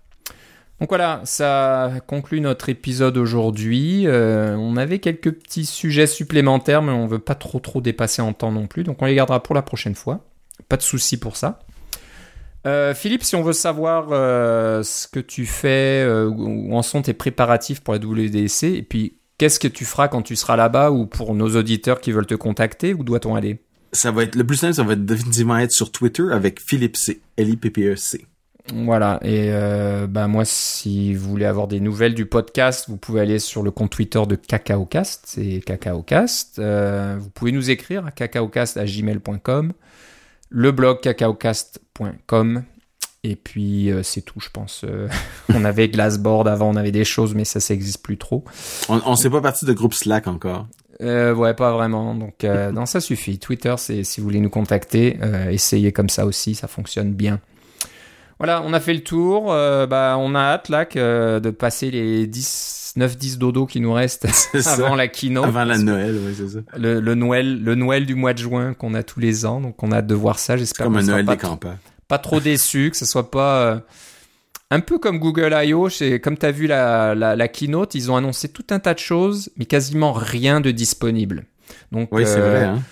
Donc voilà, ça conclut notre épisode aujourd'hui. on avait quelques petits sujets supplémentaires, mais on veut pas trop trop dépasser en temps non plus, donc on les gardera pour la prochaine fois. Pas de souci pour ça. Euh, Philippe, si on veut savoir euh, ce que tu fais, euh, où en sont tes préparatifs pour la WDC, et puis qu'est-ce que tu feras quand tu seras là-bas, ou pour nos auditeurs qui veulent te contacter, où doit-on aller? Ça va être le plus simple, ça va définitivement être sur Twitter avec Philippe C, L-I-P-P-E-C. Voilà, et bah moi, si vous voulez avoir des nouvelles du podcast, vous pouvez aller sur le compte Twitter de CacaoCast, c'est CacaoCast. vous pouvez nous écrire à cacaocast.gmail.com le blog cacaocast.com. Et puis euh, c'est tout, je pense. Euh, on avait Glassboard avant, on avait des choses, mais ça, ça n'existe plus trop. On, on s'est pas parti de groupe Slack encore. Euh, ouais, pas vraiment. Donc non, ça suffit. Twitter, c'est si vous voulez nous contacter, essayez comme ça aussi, ça fonctionne bien. Voilà, on a fait le tour. bah, on a hâte là de passer les 10 9-10 dodo qui nous restent avant la keynote. Avant la Noël, oui, c'est ça. Le, Noël, le Noël du mois de juin qu'on a tous les ans, donc on a hâte de voir ça. J'espère comme un Noël pas trop déçu, que ce soit pas euh, un peu comme Google I.O. Comme tu as vu la, la, keynote, ils ont annoncé tout un tas de choses, mais quasiment rien de disponible. Donc, oui, c'est vrai. Hein.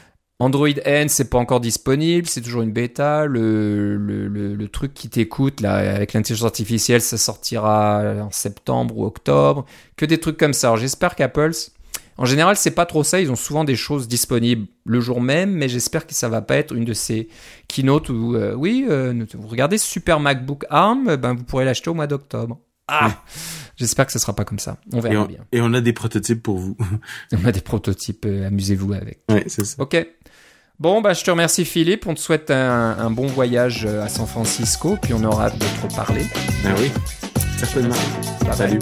Android N, c'est pas encore disponible, c'est toujours une bêta. Le, le, le, truc qui t'écoute, là, avec l'intelligence artificielle, ça sortira en septembre ou octobre. Que des trucs comme ça. Alors j'espère qu'Apple, en général, c'est pas trop ça. Ils ont souvent des choses disponibles le jour même, mais j'espère que ça va pas être une de ces keynotes où, euh, oui, euh, vous regardez Super MacBook ARM, ben, vous pourrez l'acheter au mois d'octobre. Ah! J'espère que ce sera pas comme ça. On verra bien. Et on a des prototypes pour vous. on a des prototypes, euh, amusez-vous avec. Ouais, c'est ça. Ok. Bon, bah, je te remercie Philippe. On te souhaite un, bon voyage euh, à San Francisco, puis on aura hâte de te reparler. Ben oui, certainement. Salut.